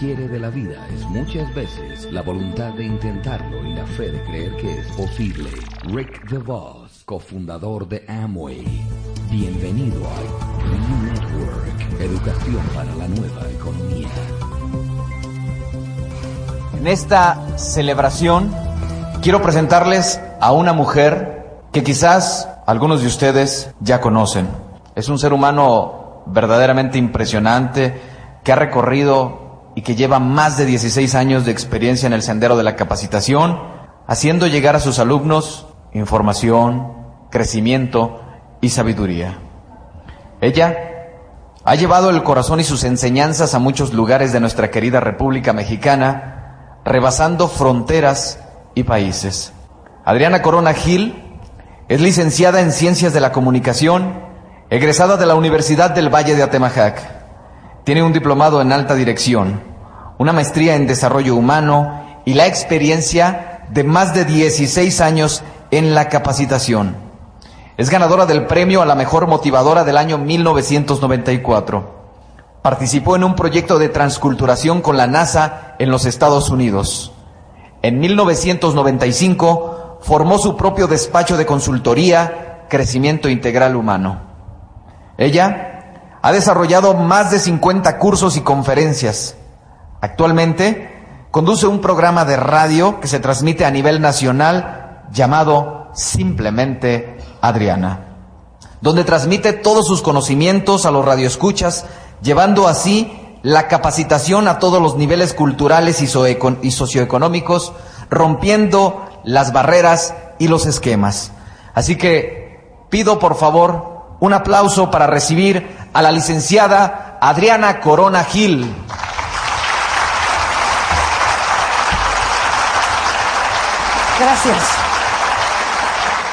y lo que quiere de la vida es muchas veces la voluntad de intentarlo y la fe de creer que es posible. Rick DeVos, cofundador de Amway. Bienvenido a New Network, educación para la nueva economía. En esta celebración quiero presentarles a una mujer que quizás algunos de ustedes ya conocen. Es un ser humano verdaderamente impresionante que ha recorrido y que lleva más de 16 años de experiencia en el sendero de la capacitación, haciendo llegar a sus alumnos información, crecimiento y sabiduría. Ella ha llevado el corazón y sus enseñanzas a muchos lugares de nuestra querida República Mexicana, rebasando fronteras y países. Adriana Corona Gil es licenciada en Ciencias de la Comunicación, egresada de la Universidad del Valle de Atemajac. Tiene un diplomado en alta dirección, una maestría en desarrollo humano y la experiencia de más de 16 años en la capacitación. Es ganadora del premio a la mejor motivadora del año 1994. Participó en un proyecto de transculturación con la NASA en los Estados Unidos. En 1995 formó su propio despacho de consultoría, Crecimiento Integral Humano. Ella ha desarrollado más de 50 cursos y conferencias. Actualmente conduce un programa de radio que se transmite a nivel nacional llamado Simplemente Adriana, donde transmite todos sus conocimientos a los radioescuchas, llevando así la capacitación a todos los niveles culturales y socioeconómicos, rompiendo las barreras y los esquemas. Así que pido por favor un aplauso para recibir a la licenciada Adriana Corona Gil. Gracias.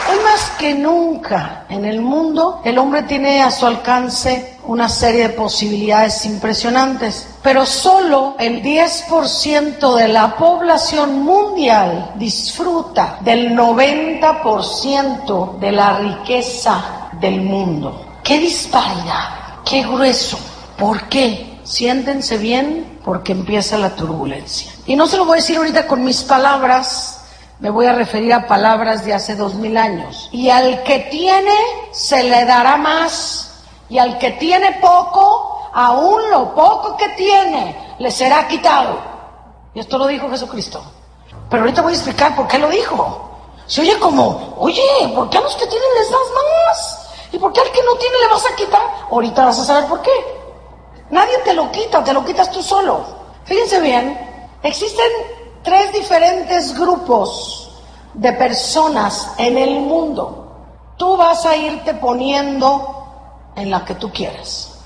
Hoy más que nunca en el mundo, el hombre tiene a su alcance una serie de posibilidades impresionantes, pero solo el 10% de la población mundial disfruta del 90% de la riqueza del mundo. ¡Qué disparidad! ¡Qué grueso! ¿Por qué? Siéntense bien porque empieza la turbulencia. Y no se lo voy a decir ahorita con mis palabras, me voy a referir a palabras de hace dos mil años. Y al que tiene se le dará más, y al que tiene poco, aún lo poco que tiene le será quitado. Y esto lo dijo Jesucristo. Pero ahorita voy a explicar por qué lo dijo. Se oye como, oye, ¿por qué a los que tienen les das más? ¿Y por qué al que no tiene le vas a quitar? Ahorita vas a saber por qué. Nadie te lo quita, te lo quitas tú solo. Fíjense bien, existen tres diferentes grupos de personas en el mundo. Tú vas a irte poniendo en la que tú quieras.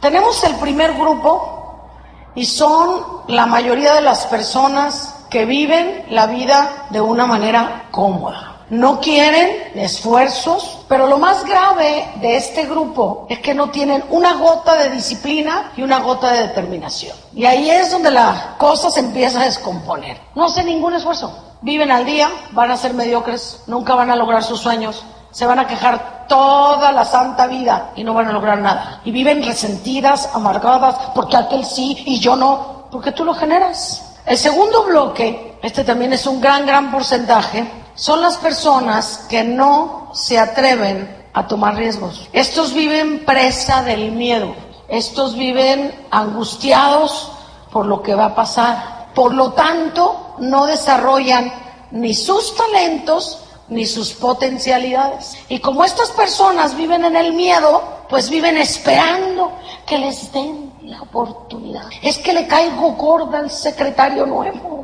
Tenemos el primer grupo y son la mayoría de las personas que viven la vida de una manera cómoda no quieren esfuerzos, pero lo más grave de este grupo es que no tienen una gota de disciplina y una gota de determinación. Y ahí es donde la cosa se empieza a descomponer. No hacen ningún esfuerzo. Viven al día, van a ser mediocres, nunca van a lograr sus sueños, se van a quejar toda la santa vida y no van a lograr nada. Y viven resentidas, amargadas, porque aquel sí y yo no, porque tú lo generas. El segundo bloque, este también es un gran, gran porcentaje, son las personas que no se atreven a tomar riesgos. Estos viven presa del miedo. Estos viven angustiados por lo que va a pasar. Por lo tanto, no desarrollan ni sus talentos ni sus potencialidades. Y como estas personas viven en el miedo, pues viven esperando que les den la oportunidad. Es que le caigo gorda al secretario nuevo.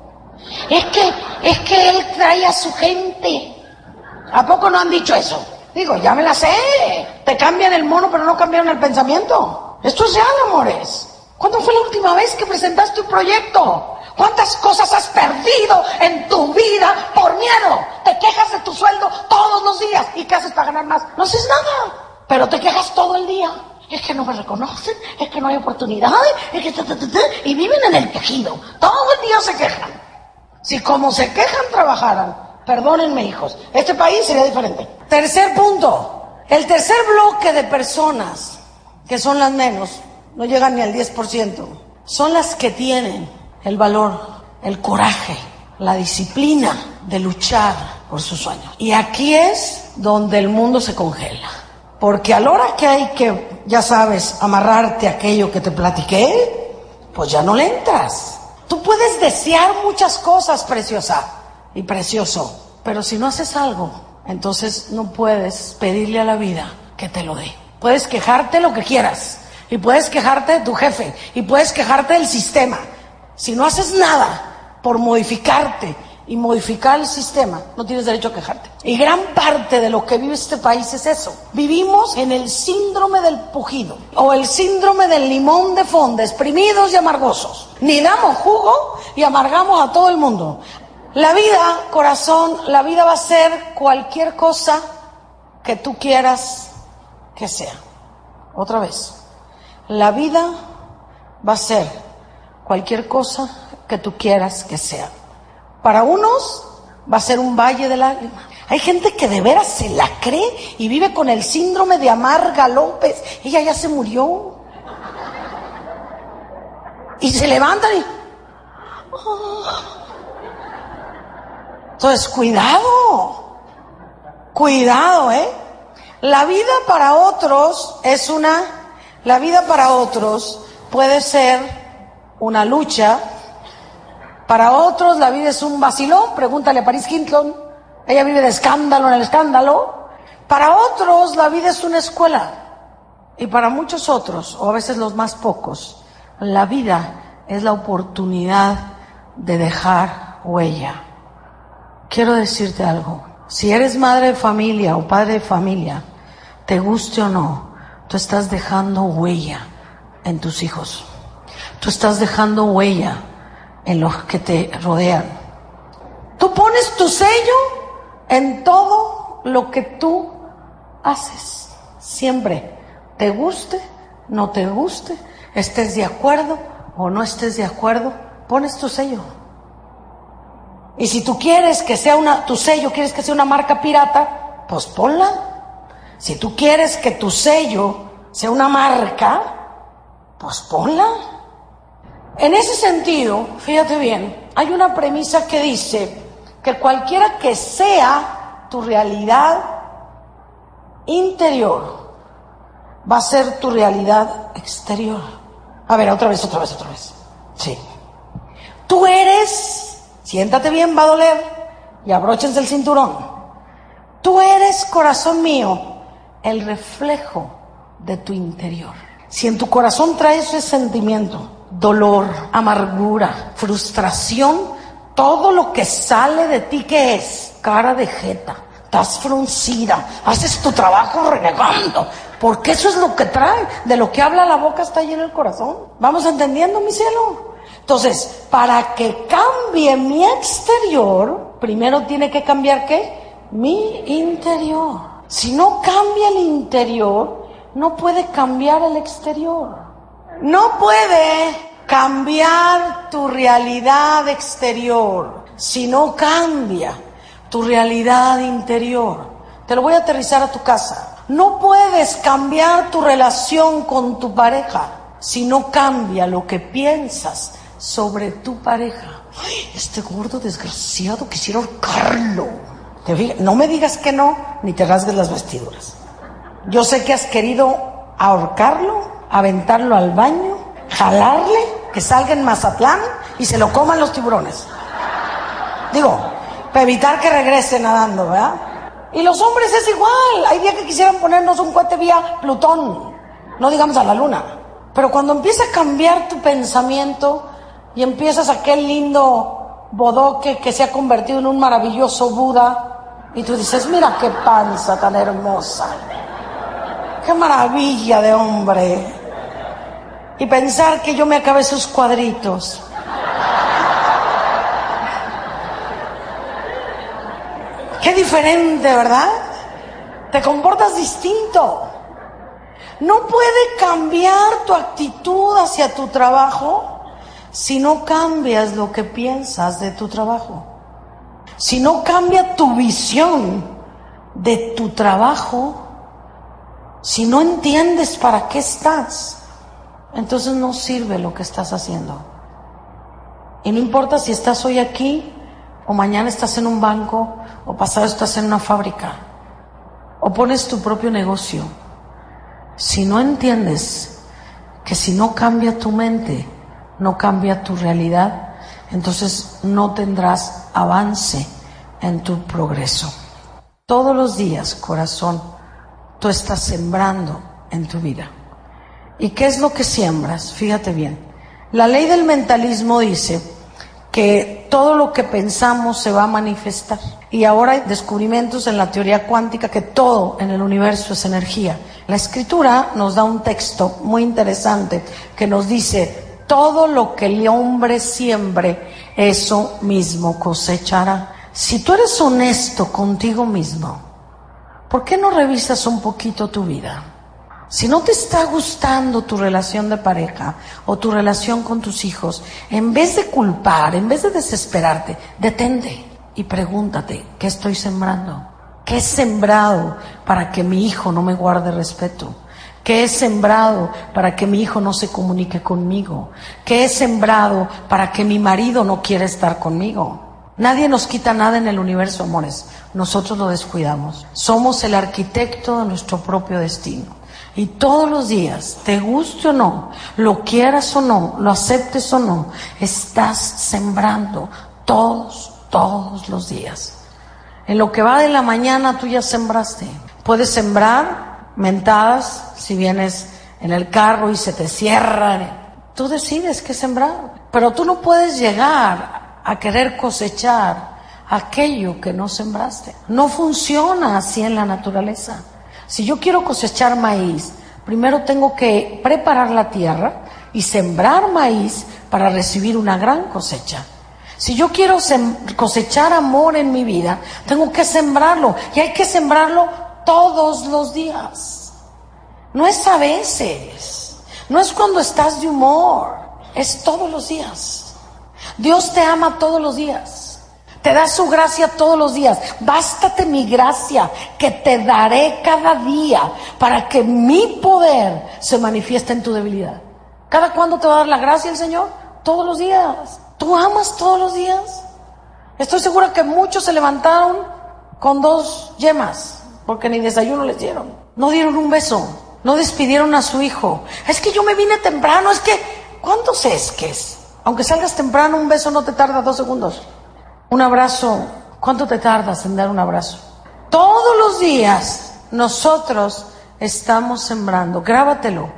Es que, es que él trae a su gente. ¿A poco no han dicho eso? Digo, ya me la sé. Te cambian el mono, pero no cambiaron el pensamiento. Esto es real, amores. ¿Cuándo fue la última vez que presentaste un proyecto? ¿Cuántas cosas has perdido en tu vida por miedo? Te quejas de tu sueldo todos los días. ¿Y qué haces para ganar más? No haces nada. Pero te quejas todo el día. Es que no me reconocen, es que no hay oportunidades, es que... Y viven en el tejido. Todo el día se quejan. Si como se quejan trabajaran, perdónenme hijos, este país sería diferente. Tercer punto, el tercer bloque de personas, que son las menos, no llegan ni al 10%. Son las que tienen el valor, el coraje, la disciplina de luchar por sus sueños. Y aquí es donde el mundo se congela. Porque a la hora que hay que, ya sabes, amarrarte a aquello que te platiqué, pues ya no le entras. Tú puedes desear muchas cosas, preciosa y precioso, pero si no haces algo, entonces no puedes pedirle a la vida que te lo dé. Puedes quejarte lo que quieras, y puedes quejarte de tu jefe, y puedes quejarte del sistema. Si no haces nada por modificarte y modificar el sistema, no tienes derecho a quejarte. Y gran parte de lo que vive este país es eso. Vivimos en el síndrome del pujido o el síndrome del limón de fondo, exprimidos y amargosos. Ni damos jugo y amargamos a todo el mundo. La vida, corazón, la vida va a ser cualquier cosa que tú quieras que sea. Otra vez. La vida va a ser cualquier cosa que tú quieras que sea. Para unos va a ser un valle de lágrimas. Hay gente que de veras se la cree y vive con el síndrome de Amarga López. Ella ya se murió. Y se levantan y... Entonces, cuidado. Cuidado, ¿eh? La vida para otros es una... La vida para otros puede ser una lucha para otros la vida es un vacilón, pregúntale a Paris Hilton. Ella vive de escándalo en el escándalo. Para otros la vida es una escuela. Y para muchos otros, o a veces los más pocos, la vida es la oportunidad de dejar huella. Quiero decirte algo. Si eres madre de familia o padre de familia, te guste o no, tú estás dejando huella en tus hijos. Tú estás dejando huella en los que te rodean. Tú pones tu sello en todo lo que tú haces. Siempre, te guste, no te guste, estés de acuerdo o no estés de acuerdo, pones tu sello. Y si tú quieres que sea una, tu sello, quieres que sea una marca pirata, pues ponla. Si tú quieres que tu sello sea una marca, pues ponla. En ese sentido, fíjate bien, hay una premisa que dice que cualquiera que sea tu realidad interior va a ser tu realidad exterior. A ver, otra vez, otra vez, otra vez. Sí. Tú eres, siéntate bien, va a doler, y abróchense el cinturón. Tú eres, corazón mío, el reflejo de tu interior. Si en tu corazón traes ese sentimiento, dolor, amargura, frustración, todo lo que sale de ti que es cara de jeta, estás fruncida, haces tu trabajo renegando, porque eso es lo que trae, de lo que habla la boca está lleno el corazón. ¿Vamos entendiendo, mi cielo? Entonces, para que cambie mi exterior, primero tiene que cambiar qué? Mi interior. Si no cambia el interior, no puede cambiar el exterior. No puede cambiar tu realidad exterior si no cambia tu realidad interior. Te lo voy a aterrizar a tu casa. No puedes cambiar tu relación con tu pareja si no cambia lo que piensas sobre tu pareja. este gordo desgraciado quisiera ahorcarlo. No me digas que no, ni te rasgues las vestiduras. Yo sé que has querido ahorcarlo aventarlo al baño, jalarle, que salga en Mazatlán y se lo coman los tiburones. Digo, para evitar que regrese nadando, ¿verdad? Y los hombres es igual. Hay días que quisieran ponernos un cohete vía Plutón, no digamos a la luna. Pero cuando empieza a cambiar tu pensamiento y empiezas aquel lindo bodoque que se ha convertido en un maravilloso Buda, y tú dices, mira qué panza tan hermosa, qué maravilla de hombre y pensar que yo me acabé sus cuadritos. Qué diferente, ¿verdad? Te comportas distinto. No puede cambiar tu actitud hacia tu trabajo si no cambias lo que piensas de tu trabajo. Si no cambia tu visión de tu trabajo, si no entiendes para qué estás entonces no sirve lo que estás haciendo. Y no importa si estás hoy aquí, o mañana estás en un banco, o pasado estás en una fábrica, o pones tu propio negocio. Si no entiendes que si no cambia tu mente, no cambia tu realidad, entonces no tendrás avance en tu progreso. Todos los días, corazón, tú estás sembrando en tu vida. ¿Y qué es lo que siembras? Fíjate bien. La ley del mentalismo dice que todo lo que pensamos se va a manifestar. Y ahora hay descubrimientos en la teoría cuántica que todo en el universo es energía. La escritura nos da un texto muy interesante que nos dice, todo lo que el hombre siembre, eso mismo cosechará. Si tú eres honesto contigo mismo, ¿por qué no revisas un poquito tu vida? Si no te está gustando tu relación de pareja o tu relación con tus hijos, en vez de culpar, en vez de desesperarte, detente y pregúntate, ¿qué estoy sembrando? ¿Qué he sembrado para que mi hijo no me guarde respeto? ¿Qué he sembrado para que mi hijo no se comunique conmigo? ¿Qué he sembrado para que mi marido no quiera estar conmigo? Nadie nos quita nada en el universo, amores. Nosotros lo descuidamos. Somos el arquitecto de nuestro propio destino. Y todos los días, te guste o no, lo quieras o no, lo aceptes o no, estás sembrando todos, todos los días. En lo que va de la mañana tú ya sembraste. Puedes sembrar mentadas si vienes en el carro y se te cierra. Tú decides qué sembrar. Pero tú no puedes llegar a querer cosechar aquello que no sembraste. No funciona así en la naturaleza. Si yo quiero cosechar maíz, primero tengo que preparar la tierra y sembrar maíz para recibir una gran cosecha. Si yo quiero cosechar amor en mi vida, tengo que sembrarlo y hay que sembrarlo todos los días. No es a veces, no es cuando estás de humor, es todos los días. Dios te ama todos los días. Te da su gracia todos los días. Bástate mi gracia que te daré cada día para que mi poder se manifieste en tu debilidad. ¿Cada cuándo te va a dar la gracia el Señor? Todos los días. ¿Tú amas todos los días? Estoy segura que muchos se levantaron con dos yemas porque ni desayuno les dieron. No dieron un beso. No despidieron a su hijo. Es que yo me vine temprano. Es que, ¿cuántos es que es? Aunque salgas temprano, un beso no te tarda dos segundos. Un abrazo, ¿cuánto te tardas en dar un abrazo? Todos los días nosotros estamos sembrando, grábatelo,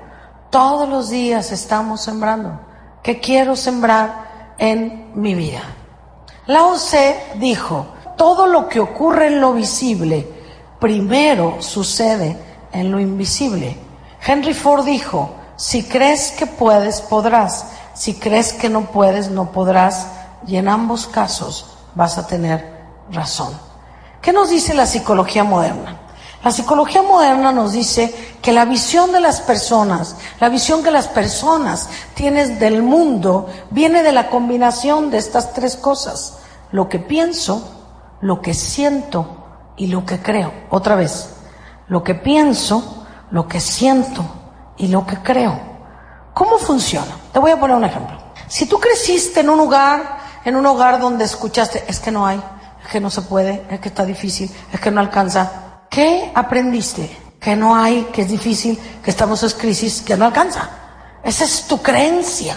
todos los días estamos sembrando. ¿Qué quiero sembrar en mi vida? Lao Tse dijo, todo lo que ocurre en lo visible primero sucede en lo invisible. Henry Ford dijo, si crees que puedes, podrás. Si crees que no puedes, no podrás. Y en ambos casos vas a tener razón. ¿Qué nos dice la psicología moderna? La psicología moderna nos dice que la visión de las personas, la visión que las personas tienen del mundo, viene de la combinación de estas tres cosas. Lo que pienso, lo que siento y lo que creo. Otra vez, lo que pienso, lo que siento y lo que creo. ¿Cómo funciona? Te voy a poner un ejemplo. Si tú creciste en un lugar en un hogar donde escuchaste, es que no hay, es que no se puede, es que está difícil, es que no alcanza. ¿Qué aprendiste? Que no hay, que es difícil, que estamos en crisis, que no alcanza. Esa es tu creencia,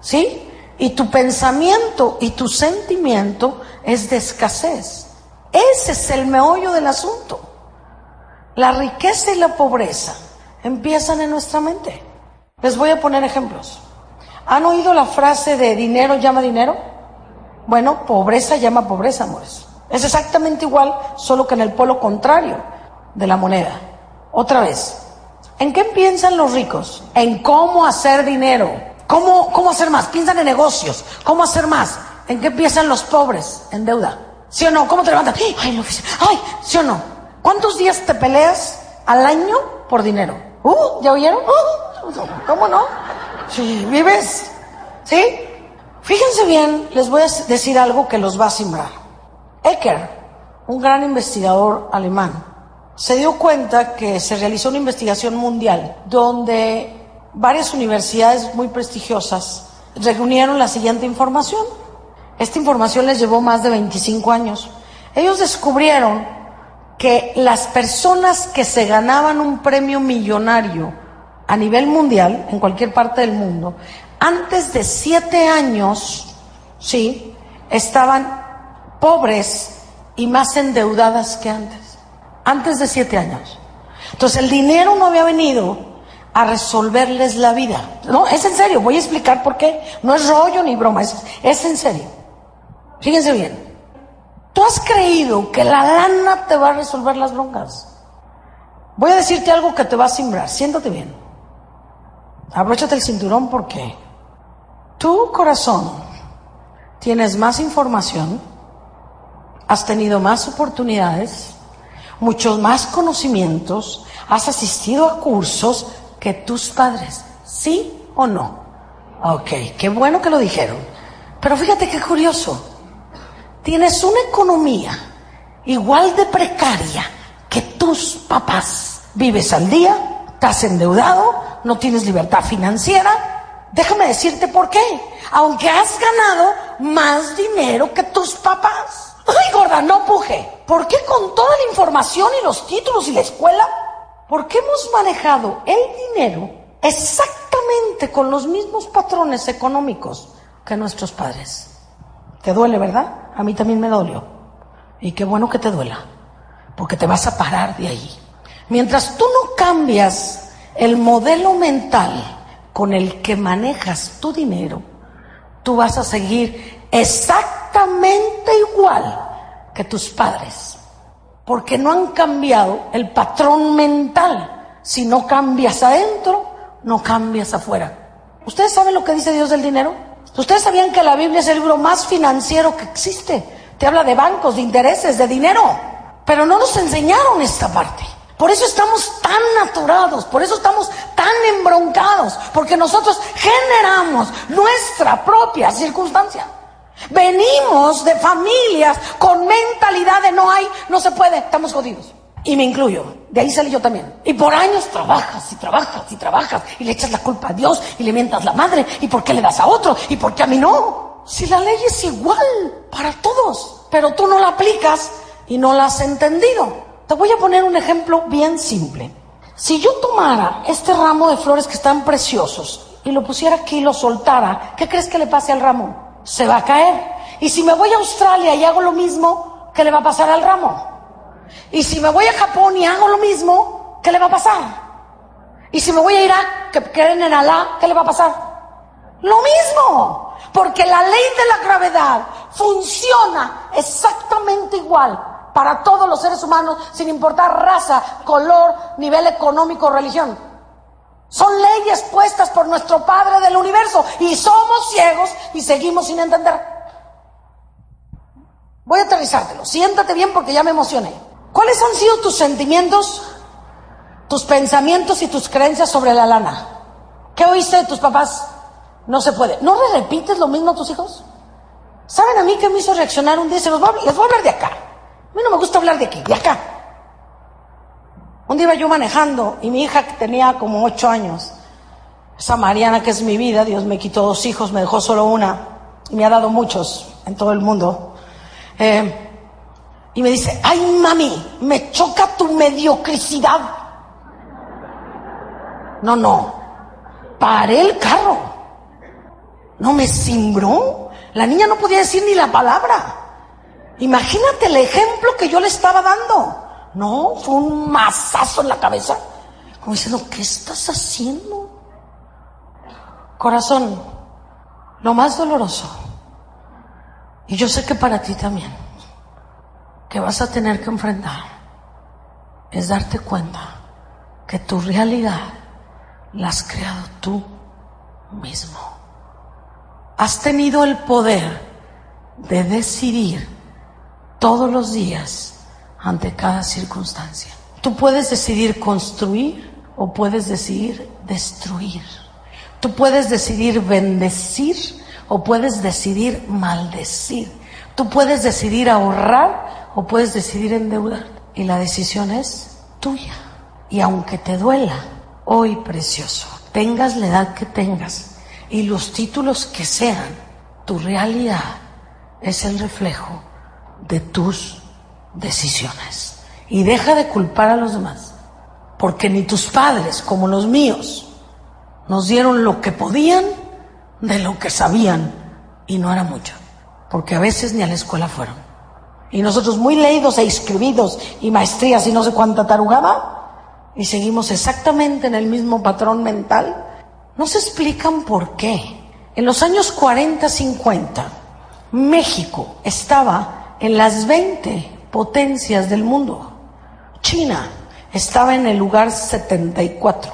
¿sí? Y tu pensamiento y tu sentimiento es de escasez. Ese es el meollo del asunto. La riqueza y la pobreza empiezan en nuestra mente. Les voy a poner ejemplos. ¿Han oído la frase de dinero llama dinero? Bueno, pobreza llama pobreza, amores. Es exactamente igual, solo que en el polo contrario de la moneda. Otra vez, ¿en qué piensan los ricos? En cómo hacer dinero. ¿Cómo, cómo hacer más? Piensan en negocios. ¿Cómo hacer más? ¿En qué piensan los pobres? En deuda. ¿Sí o no? ¿Cómo te levantas? Ay, no, ay, ¿sí o no? ¿Cuántos días te peleas al año por dinero? Uh, ¿ya oyeron? Uh, ¿Cómo no? Sí, vives. ¿Sí? Fíjense bien, les voy a decir algo que los va a simbrar. Ecker, un gran investigador alemán, se dio cuenta que se realizó una investigación mundial donde varias universidades muy prestigiosas reunieron la siguiente información. Esta información les llevó más de 25 años. Ellos descubrieron que las personas que se ganaban un premio millonario a nivel mundial, en cualquier parte del mundo, antes de siete años, sí, estaban pobres y más endeudadas que antes. Antes de siete años. Entonces el dinero no había venido a resolverles la vida. No, es en serio, voy a explicar por qué. No es rollo ni broma, es, en serio. Fíjense bien. Tú has creído que la lana te va a resolver las broncas. Voy a decirte algo que te va a simbrar. Siéntate bien. Abróchate el cinturón porque tu corazón tienes más información, has tenido más oportunidades, muchos más conocimientos, has asistido a cursos que tus padres. ¿Sí o no? Ok, qué bueno que lo dijeron. Pero fíjate qué curioso. Tienes una economía igual de precaria que tus papás. Vives al día, estás endeudado, no tienes libertad financiera. Déjame decirte por qué. Aunque has ganado más dinero que tus papás. Ay, gorda, no puje. ¿Por qué con toda la información y los títulos y la escuela? Porque hemos manejado el dinero exactamente con los mismos patrones económicos que nuestros padres. Te duele, ¿verdad? A mí también me dolió. Y qué bueno que te duela, porque te vas a parar de ahí. Mientras tú no cambias el modelo mental con el que manejas tu dinero, tú vas a seguir exactamente igual que tus padres, porque no han cambiado el patrón mental. Si no cambias adentro, no cambias afuera. ¿Ustedes saben lo que dice Dios del dinero? ¿Ustedes sabían que la Biblia es el libro más financiero que existe? Te habla de bancos, de intereses, de dinero. Pero no nos enseñaron esta parte. Por eso estamos tan aturados, por eso estamos tan embroncados, porque nosotros generamos nuestra propia circunstancia. Venimos de familias con mentalidad de no hay, no se puede, estamos jodidos. Y me incluyo, de ahí salí yo también. Y por años trabajas y trabajas y trabajas y le echas la culpa a Dios y le mientas la madre y por qué le das a otro y por qué a mí no. Si la ley es igual para todos, pero tú no la aplicas y no la has entendido. Te voy a poner un ejemplo bien simple. Si yo tomara este ramo de flores que están preciosos y lo pusiera aquí y lo soltara, ¿qué crees que le pase al ramo? Se va a caer. Y si me voy a Australia y hago lo mismo, ¿qué le va a pasar al ramo? Y si me voy a Japón y hago lo mismo, ¿qué le va a pasar? Y si me voy a Irak, que creen en ¿qué le va a pasar? Lo mismo, porque la ley de la gravedad funciona exactamente igual para todos los seres humanos, sin importar raza, color, nivel económico o religión. Son leyes puestas por nuestro Padre del universo y somos ciegos y seguimos sin entender. Voy a aterrizártelo. Siéntate bien porque ya me emocioné. ¿Cuáles han sido tus sentimientos, tus pensamientos y tus creencias sobre la lana? ¿Qué oíste de tus papás? No se puede. ¿No le repites lo mismo a tus hijos? ¿Saben a mí qué me hizo reaccionar un día? Se los voy a, les voy a hablar de acá. Mí no me gusta hablar de aquí, de acá. Un día iba yo manejando y mi hija que tenía como ocho años, esa Mariana que es mi vida, Dios me quitó dos hijos, me dejó solo una y me ha dado muchos en todo el mundo. Eh, y me dice, ay mami, me choca tu mediocridad. No, no, paré el carro. No me cimbró. La niña no podía decir ni la palabra. Imagínate el ejemplo que yo le estaba dando. No, fue un mazazo en la cabeza. Como diciendo, ¿qué estás haciendo? Corazón, lo más doloroso, y yo sé que para ti también, que vas a tener que enfrentar, es darte cuenta que tu realidad la has creado tú mismo. Has tenido el poder de decidir todos los días ante cada circunstancia. Tú puedes decidir construir o puedes decidir destruir. Tú puedes decidir bendecir o puedes decidir maldecir. Tú puedes decidir ahorrar o puedes decidir endeudar. Y la decisión es tuya. Y aunque te duela, hoy precioso, tengas la edad que tengas y los títulos que sean, tu realidad es el reflejo de tus decisiones. Y deja de culpar a los demás, porque ni tus padres como los míos nos dieron lo que podían de lo que sabían y no era mucho, porque a veces ni a la escuela fueron. Y nosotros muy leídos e inscribidos y maestrías y no sé cuánta tarugada, y seguimos exactamente en el mismo patrón mental, no se explican por qué. En los años 40, 50, México estaba en las 20 potencias del mundo. China estaba en el lugar 74.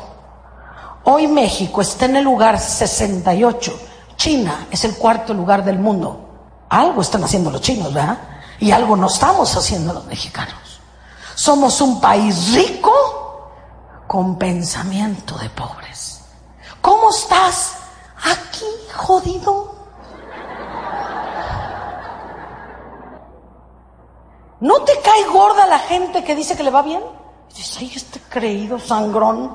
Hoy México está en el lugar 68. China es el cuarto lugar del mundo. Algo están haciendo los chinos, ¿verdad? Y algo no estamos haciendo los mexicanos. Somos un país rico con pensamiento de pobres. ¿Cómo estás aquí, jodido? ¿No te cae gorda la gente que dice que le va bien? dices, ay, este creído sangrón.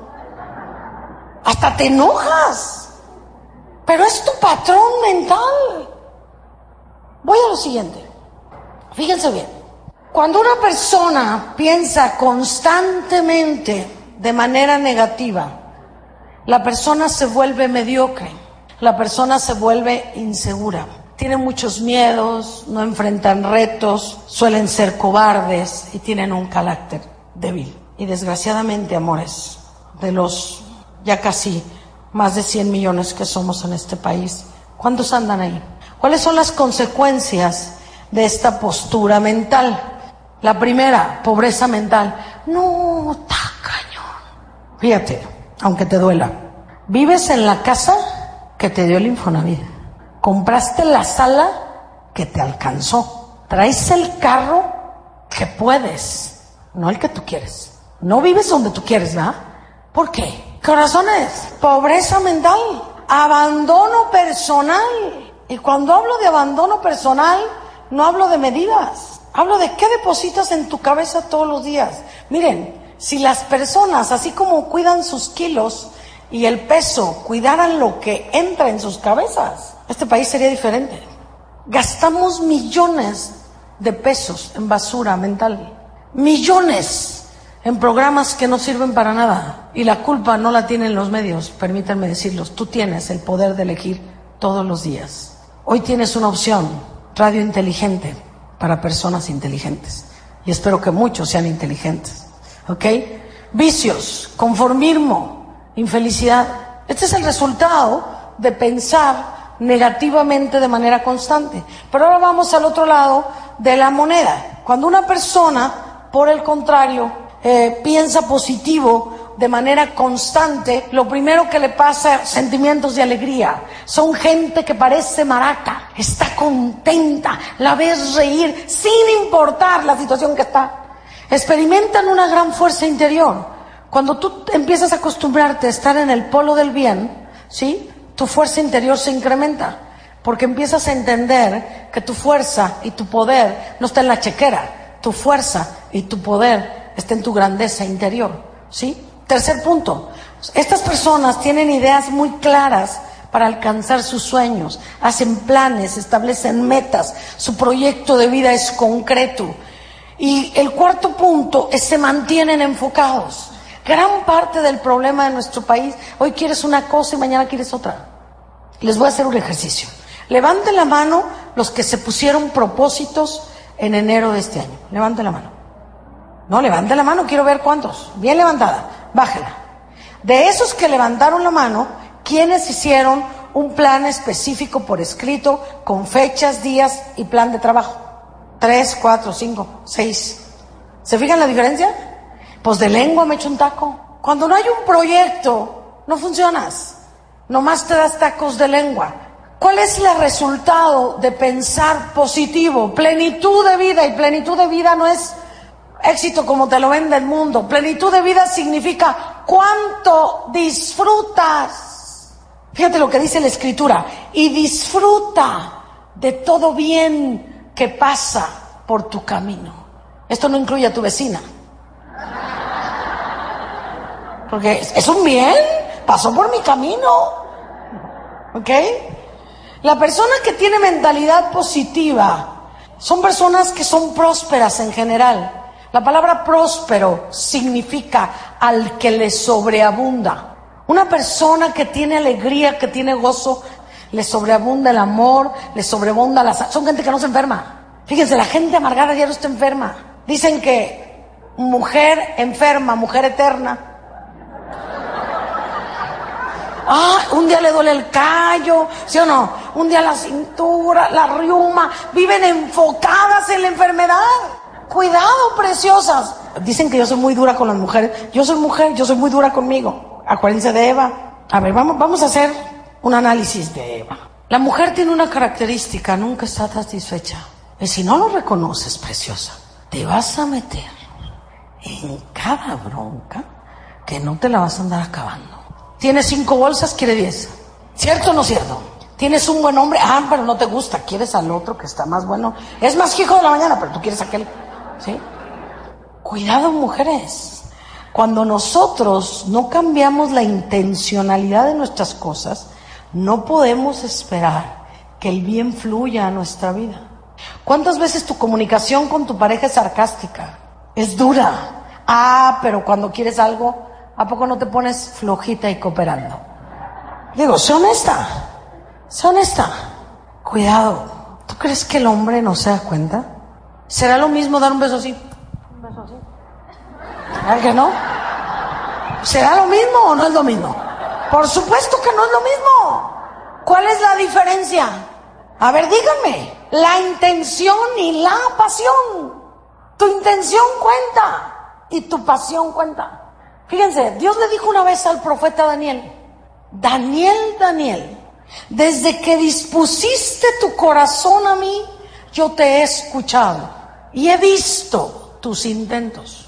Hasta te enojas. Pero es tu patrón mental. Voy a lo siguiente. Fíjense bien. Cuando una persona piensa constantemente de manera negativa, la persona se vuelve mediocre, la persona se vuelve insegura, tiene muchos miedos, no enfrentan retos, suelen ser cobardes y tienen un carácter débil. Y desgraciadamente, amores, de los ya casi más de 100 millones que somos en este país, ¿cuántos andan ahí? ¿Cuáles son las consecuencias de esta postura mental? La primera, pobreza mental. No, está cañón. Fíjate, aunque te duela. Vives en la casa que te dio el Infonavit. Compraste la sala que te alcanzó. Traes el carro que puedes, no el que tú quieres. No vives donde tú quieres, ¿verdad? ¿Por qué? Corazones, pobreza mental, abandono personal. Y cuando hablo de abandono personal, no hablo de medidas, hablo de qué depositas en tu cabeza todos los días. Miren, si las personas, así como cuidan sus kilos y el peso, cuidaran lo que entra en sus cabezas, este país sería diferente. Gastamos millones de pesos en basura mental, millones en programas que no sirven para nada. Y la culpa no la tienen los medios, permítanme decirlos. Tú tienes el poder de elegir todos los días. Hoy tienes una opción, radio inteligente, para personas inteligentes. Y espero que muchos sean inteligentes. ¿Ok? Vicios, conformismo, infelicidad. Este es el resultado de pensar negativamente de manera constante. Pero ahora vamos al otro lado de la moneda. Cuando una persona, por el contrario, eh, piensa positivo de manera constante, lo primero que le pasa es sentimientos de alegría. Son gente que parece maraca, está contenta, la ves reír sin importar la situación que está. Experimentan una gran fuerza interior. Cuando tú empiezas a acostumbrarte a estar en el polo del bien, ¿sí? Tu fuerza interior se incrementa. Porque empiezas a entender que tu fuerza y tu poder no está en la chequera. Tu fuerza y tu poder está en tu grandeza interior. ¿Sí? Tercer punto. Estas personas tienen ideas muy claras para alcanzar sus sueños, hacen planes, establecen metas, su proyecto de vida es concreto. Y el cuarto punto es se mantienen enfocados. Gran parte del problema de nuestro país, hoy quieres una cosa y mañana quieres otra. Les voy a hacer un ejercicio. Levanten la mano los que se pusieron propósitos en enero de este año. Levanten la mano. No, levante la mano, quiero ver cuántos. Bien levantada, bájela. De esos que levantaron la mano, ¿quiénes hicieron un plan específico por escrito con fechas, días y plan de trabajo? Tres, cuatro, cinco, seis. ¿Se fijan la diferencia? Pues de lengua me echo un taco. Cuando no hay un proyecto, no funcionas. Nomás te das tacos de lengua. ¿Cuál es el resultado de pensar positivo? Plenitud de vida. Y plenitud de vida no es Éxito como te lo vende el mundo. Plenitud de vida significa cuánto disfrutas. Fíjate lo que dice la escritura. Y disfruta de todo bien que pasa por tu camino. Esto no incluye a tu vecina. Porque es un bien. pasó por mi camino. ¿Ok? La persona que tiene mentalidad positiva son personas que son prósperas en general. La palabra próspero significa al que le sobreabunda. Una persona que tiene alegría, que tiene gozo, le sobreabunda el amor, le sobreabunda la Son gente que no se enferma. Fíjense, la gente amargada ya no está enferma. Dicen que mujer enferma, mujer eterna. Ah, un día le duele el callo, ¿sí o no? Un día la cintura, la riuma. Viven enfocadas en la enfermedad. Cuidado, preciosas. Dicen que yo soy muy dura con las mujeres. Yo soy mujer, yo soy muy dura conmigo. Acuérdense de Eva. A ver, vamos, vamos a hacer un análisis de Eva. La mujer tiene una característica, nunca está satisfecha. Y si no lo reconoces, preciosa, te vas a meter en cada bronca que no te la vas a andar acabando. Tienes cinco bolsas, quiere diez. ¿Cierto o no cierto? Tienes un buen hombre, ah, pero no te gusta, quieres al otro que está más bueno. Es más hijo de la mañana, pero tú quieres aquel. ¿Sí? Cuidado, mujeres. Cuando nosotros no cambiamos la intencionalidad de nuestras cosas, no podemos esperar que el bien fluya a nuestra vida. ¿Cuántas veces tu comunicación con tu pareja es sarcástica? Es dura. Ah, pero cuando quieres algo, ¿a poco no te pones flojita y cooperando? Digo, sé honesta. Sé honesta. Cuidado. ¿Tú crees que el hombre no se da cuenta? ¿Será lo mismo dar un beso así? Un beso así. ¿Será que no? ¿Será lo mismo o no es lo mismo? Por supuesto que no es lo mismo. ¿Cuál es la diferencia? A ver, díganme. La intención y la pasión. Tu intención cuenta y tu pasión cuenta. Fíjense, Dios le dijo una vez al profeta Daniel, Daniel, Daniel, desde que dispusiste tu corazón a mí, yo te he escuchado y he visto tus intentos.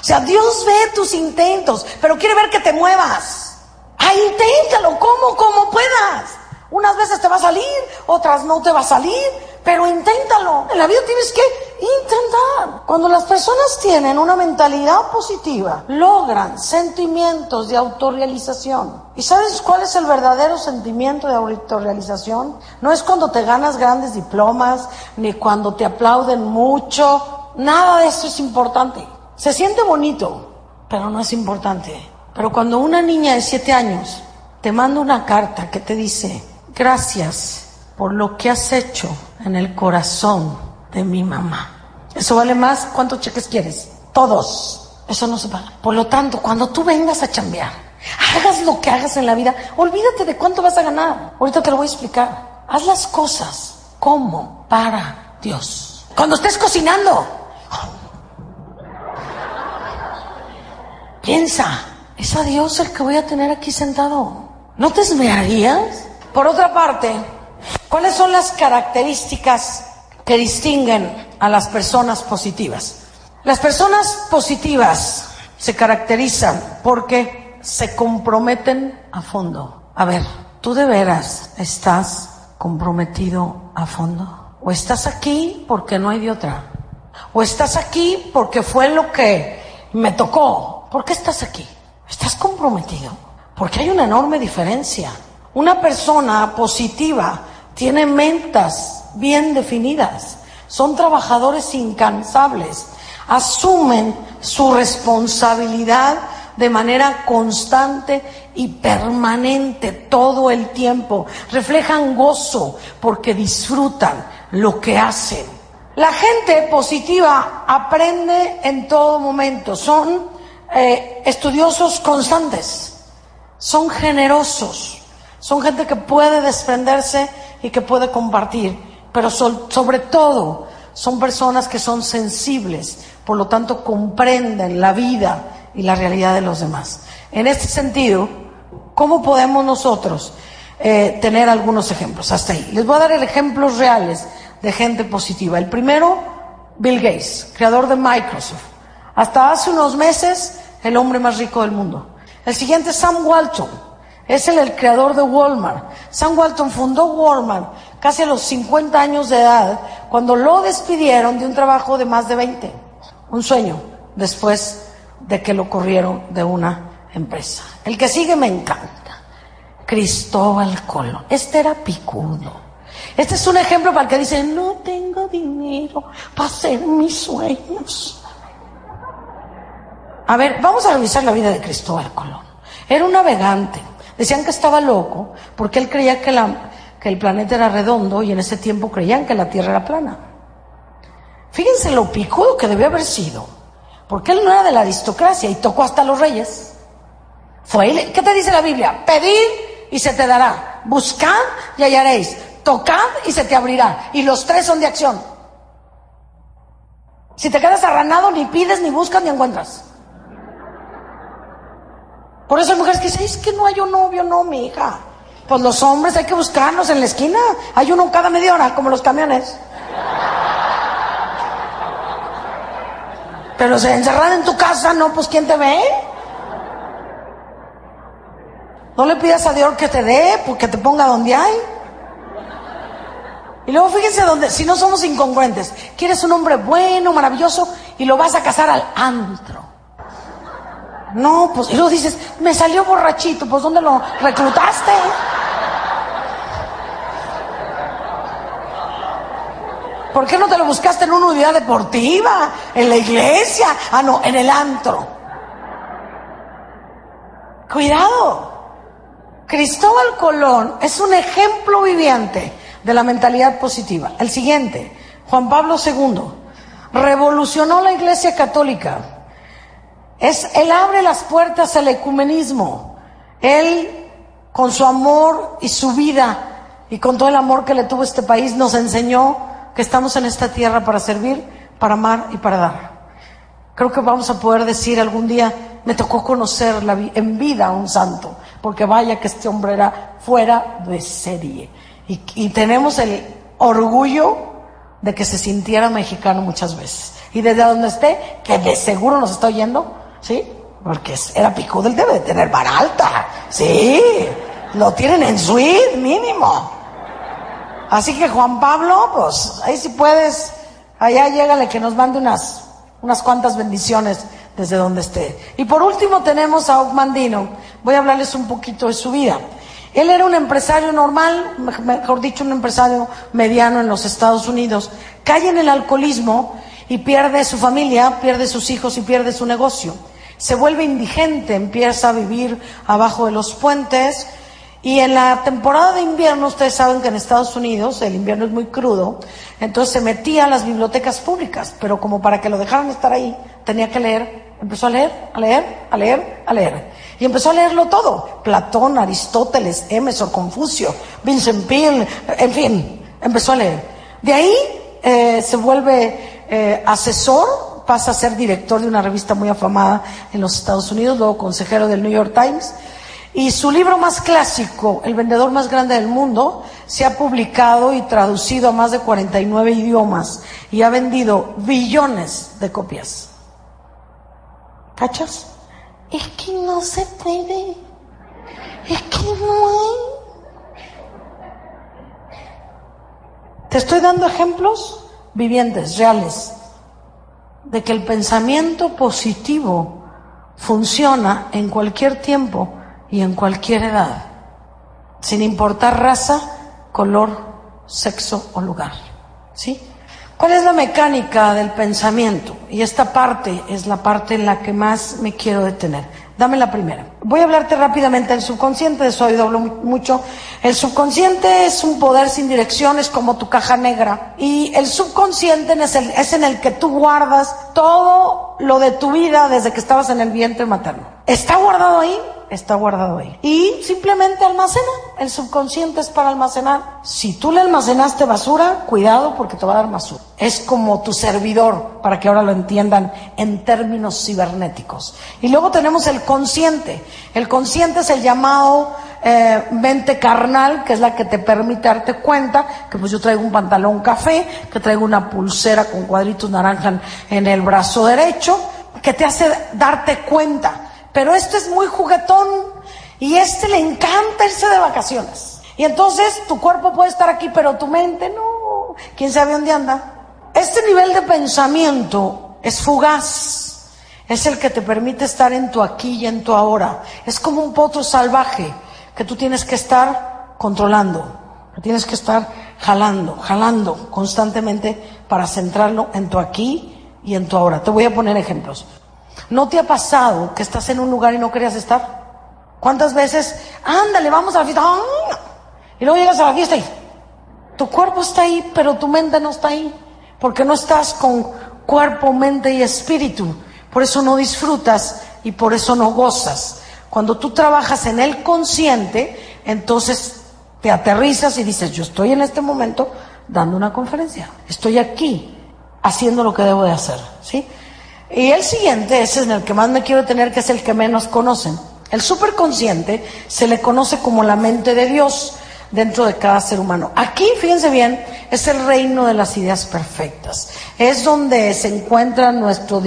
O sea, Dios ve tus intentos, pero quiere ver que te muevas. Ah, inténtalo, como, como puedas. Unas veces te va a salir, otras no te va a salir, pero inténtalo. En la vida tienes que intentar. Cuando las personas tienen una mentalidad positiva, logran sentimientos de autorrealización. ¿Y sabes cuál es el verdadero sentimiento de autorrealización? No es cuando te ganas grandes diplomas, ni cuando te aplauden mucho. Nada de eso es importante. Se siente bonito, pero no es importante. Pero cuando una niña de siete años te manda una carta que te dice, gracias por lo que has hecho en el corazón de mi mamá. Eso vale más, ¿cuántos cheques quieres? Todos. Eso no se paga. Por lo tanto, cuando tú vengas a chambear, hagas lo que hagas en la vida, olvídate de cuánto vas a ganar. Ahorita te lo voy a explicar. Haz las cosas como para Dios. Cuando estés cocinando, piensa, es a Dios el que voy a tener aquí sentado. ¿No te esmerarías? Por otra parte, ¿cuáles son las características que distinguen a las personas positivas? Las personas positivas se caracterizan porque se comprometen a fondo. A ver, ¿tú de veras estás comprometido a fondo? ¿O estás aquí porque no hay de otra? ¿O estás aquí porque fue lo que me tocó? ¿Por qué estás aquí? ¿Estás comprometido? Porque hay una enorme diferencia. Una persona positiva tiene mentas bien definidas, son trabajadores incansables, asumen su responsabilidad de manera constante y permanente todo el tiempo, reflejan gozo porque disfrutan lo que hacen. La gente positiva aprende en todo momento, son eh, estudiosos constantes, son generosos, son gente que puede desprenderse y que puede compartir, pero sobre todo son personas que son sensibles, por lo tanto comprenden la vida y la realidad de los demás. En este sentido, ¿cómo podemos nosotros eh, tener algunos ejemplos? Hasta ahí. Les voy a dar ejemplos reales de gente positiva. El primero, Bill Gates, creador de Microsoft. Hasta hace unos meses el hombre más rico del mundo. El siguiente Sam Walton, es el, el creador de Walmart. Sam Walton fundó Walmart casi a los 50 años de edad, cuando lo despidieron de un trabajo de más de 20. Un sueño, después de que lo corrieron de una empresa. El que sigue me encanta. Cristóbal Colón. Este era picudo. Este es un ejemplo para el que dice, no tengo dinero para hacer mis sueños. A ver, vamos a revisar la vida de Cristóbal Colón. Era un navegante. Decían que estaba loco porque él creía que, la, que el planeta era redondo y en ese tiempo creían que la Tierra era plana. Fíjense lo picudo que debió haber sido, porque él no era de la aristocracia y tocó hasta los reyes. Fue, ¿qué te dice la Biblia? Pedir y se te dará, buscad y hallaréis, tocad y se te abrirá. Y los tres son de acción. Si te quedas arranado, ni pides, ni buscas, ni encuentras. Por eso hay mujeres que dicen, es que no hay un novio, no, mi hija. Pues los hombres hay que buscarnos en la esquina. Hay uno cada media hora, como los camiones. Pero se encerrada en tu casa, no, pues ¿quién te ve? No le pidas a Dios que te dé, porque te ponga donde hay. Y luego fíjense donde, si no somos incongruentes, quieres un hombre bueno, maravilloso, y lo vas a casar al antro. No, pues, y luego dices, me salió borrachito, pues ¿dónde lo reclutaste? ¿Por qué no te lo buscaste en una unidad deportiva, en la iglesia? Ah, no, en el antro. Cuidado. Cristóbal Colón es un ejemplo viviente de la mentalidad positiva. El siguiente, Juan Pablo II, revolucionó la iglesia católica es, él abre las puertas al ecumenismo. Él, con su amor y su vida, y con todo el amor que le tuvo este país, nos enseñó que estamos en esta tierra para servir, para amar y para dar. Creo que vamos a poder decir algún día, me tocó conocer en vida a un santo, porque vaya que este hombre era fuera de serie. Y, tenemos el orgullo de que se sintiera mexicano muchas veces. Y desde donde esté, que de seguro nos está oyendo, ¿sí? Porque era picudo, él debe de tener bar alta, sí, lo tienen en suite mínimo. Así que Juan Pablo, pues ahí si puedes, allá llégale que nos mande unas, unas cuantas bendiciones desde donde esté. Y por último tenemos a Ogmandino. Voy a hablarles un poquito de su vida. Él era un empresario normal, mejor dicho, un empresario mediano en los Estados Unidos. Cae en el alcoholismo y pierde su familia, pierde sus hijos y pierde su negocio se vuelve indigente, empieza a vivir abajo de los puentes y en la temporada de invierno, ustedes saben que en Estados Unidos el invierno es muy crudo, entonces se metía a las bibliotecas públicas, pero como para que lo dejaran estar ahí, tenía que leer, empezó a leer, a leer, a leer, a leer. Y empezó a leerlo todo, Platón, Aristóteles, Emerson, Confucio, Vincent Peale, en fin, empezó a leer. De ahí eh, se vuelve eh, asesor pasa a ser director de una revista muy afamada en los Estados Unidos, luego consejero del New York Times. Y su libro más clásico, El vendedor más grande del mundo, se ha publicado y traducido a más de 49 idiomas y ha vendido billones de copias. ¿Cachas? Es que no se puede. Es que no hay. Te estoy dando ejemplos vivientes, reales de que el pensamiento positivo funciona en cualquier tiempo y en cualquier edad, sin importar raza, color, sexo o lugar. ¿Sí? ¿Cuál es la mecánica del pensamiento? Y esta parte es la parte en la que más me quiero detener. Dame la primera. Voy a hablarte rápidamente del subconsciente, de eso hoy mucho. El subconsciente es un poder sin dirección, es como tu caja negra. Y el subconsciente es, el, es en el que tú guardas todo lo de tu vida desde que estabas en el vientre materno. Está guardado ahí está guardado ahí. Y simplemente almacena. El subconsciente es para almacenar. Si tú le almacenaste basura, cuidado porque te va a dar basura. Es como tu servidor, para que ahora lo entiendan en términos cibernéticos. Y luego tenemos el consciente. El consciente es el llamado eh, mente carnal, que es la que te permite darte cuenta que pues yo traigo un pantalón café, que traigo una pulsera con cuadritos naranja en el brazo derecho, que te hace darte cuenta pero este es muy juguetón y este le encanta irse de vacaciones. Y entonces tu cuerpo puede estar aquí, pero tu mente no. ¿Quién sabe dónde anda? Este nivel de pensamiento es fugaz. Es el que te permite estar en tu aquí y en tu ahora. Es como un potro salvaje que tú tienes que estar controlando, que tienes que estar jalando, jalando constantemente para centrarlo en tu aquí y en tu ahora. Te voy a poner ejemplos. ¿No te ha pasado que estás en un lugar y no querías estar? ¿Cuántas veces, ándale, vamos a la fiesta? Y luego llegas a la fiesta y tu cuerpo está ahí, pero tu mente no está ahí. Porque no estás con cuerpo, mente y espíritu. Por eso no disfrutas y por eso no gozas. Cuando tú trabajas en el consciente, entonces te aterrizas y dices, yo estoy en este momento dando una conferencia. Estoy aquí haciendo lo que debo de hacer. ¿sí? Y el siguiente, es en el que más me quiero tener, que es el que menos conocen. El superconsciente se le conoce como la mente de Dios dentro de cada ser humano. Aquí, fíjense bien, es el reino de las ideas perfectas. Es donde se encuentra nuestro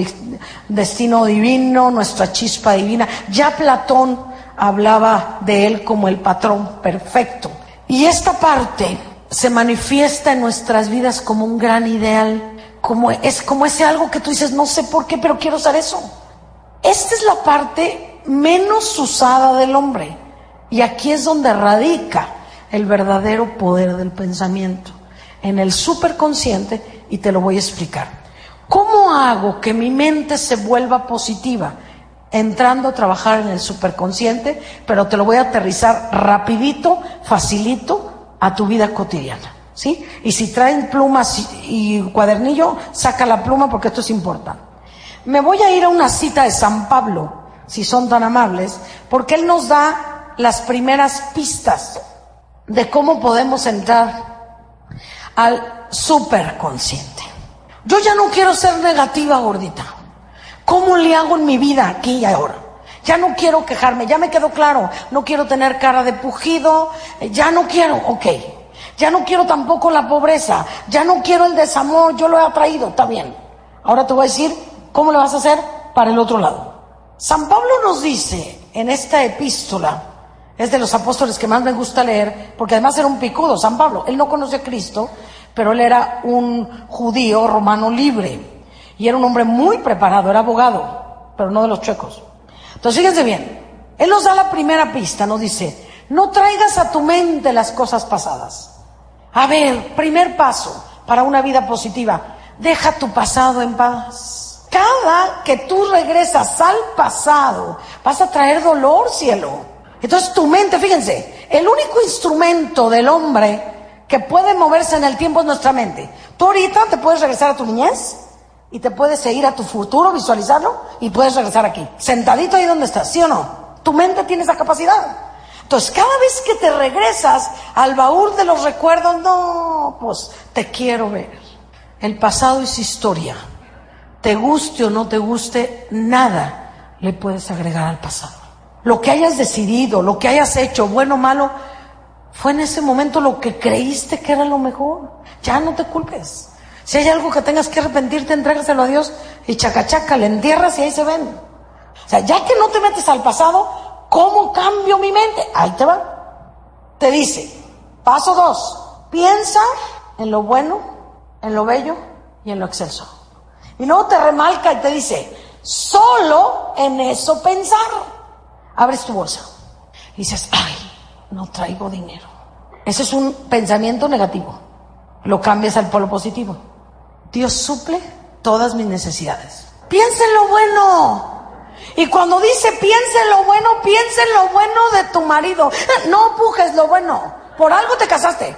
destino divino, nuestra chispa divina. Ya Platón hablaba de él como el patrón perfecto. Y esta parte se manifiesta en nuestras vidas como un gran ideal, como es como ese algo que tú dices, no sé por qué, pero quiero usar eso. Esta es la parte menos usada del hombre. Y aquí es donde radica el verdadero poder del pensamiento, en el superconsciente, y te lo voy a explicar. ¿Cómo hago que mi mente se vuelva positiva? Entrando a trabajar en el superconsciente, pero te lo voy a aterrizar rapidito, facilito a tu vida cotidiana. ¿Sí? Y si traen plumas y cuadernillo, saca la pluma porque esto es importante. Me voy a ir a una cita de San Pablo, si son tan amables, porque él nos da las primeras pistas de cómo podemos entrar al superconsciente. Yo ya no quiero ser negativa, gordita. ¿Cómo le hago en mi vida aquí y ahora? Ya no quiero quejarme, ya me quedó claro. No quiero tener cara de pujido, ya no quiero, ok. Ya no quiero tampoco la pobreza, ya no quiero el desamor, yo lo he atraído, está bien. Ahora te voy a decir cómo le vas a hacer para el otro lado. San Pablo nos dice en esta epístola, es de los apóstoles que más me gusta leer, porque además era un picudo, San Pablo. Él no conoce a Cristo, pero él era un judío romano libre. Y era un hombre muy preparado, era abogado, pero no de los chuecos. Entonces, fíjense bien, él nos da la primera pista, nos dice, no traigas a tu mente las cosas pasadas. A ver, primer paso para una vida positiva, deja tu pasado en paz. Cada que tú regresas al pasado, vas a traer dolor, cielo. Entonces tu mente, fíjense, el único instrumento del hombre que puede moverse en el tiempo es nuestra mente. Tú ahorita te puedes regresar a tu niñez y te puedes seguir a tu futuro, visualizarlo y puedes regresar aquí, sentadito ahí donde estás, ¿sí o no? Tu mente tiene esa capacidad. Entonces, cada vez que te regresas al baúl de los recuerdos, no, pues te quiero ver. El pasado es historia. Te guste o no te guste, nada le puedes agregar al pasado lo que hayas decidido, lo que hayas hecho, bueno o malo, fue en ese momento lo que creíste que era lo mejor. Ya no te culpes. Si hay algo que tengas que arrepentirte, entrégaselo a Dios y chacachaca, le entierras y ahí se ven. O sea, ya que no te metes al pasado, ¿cómo cambio mi mente? Ahí te va. Te dice, paso dos, piensa en lo bueno, en lo bello y en lo excelso. Y luego te remarca y te dice, solo en eso pensar abres tu bolsa y dices, ay, no traigo dinero. Ese es un pensamiento negativo. Lo cambias al polo positivo. Dios suple todas mis necesidades. Piensa en lo bueno. Y cuando dice piensa en lo bueno, piensa en lo bueno de tu marido. No pujes lo bueno. Por algo te casaste.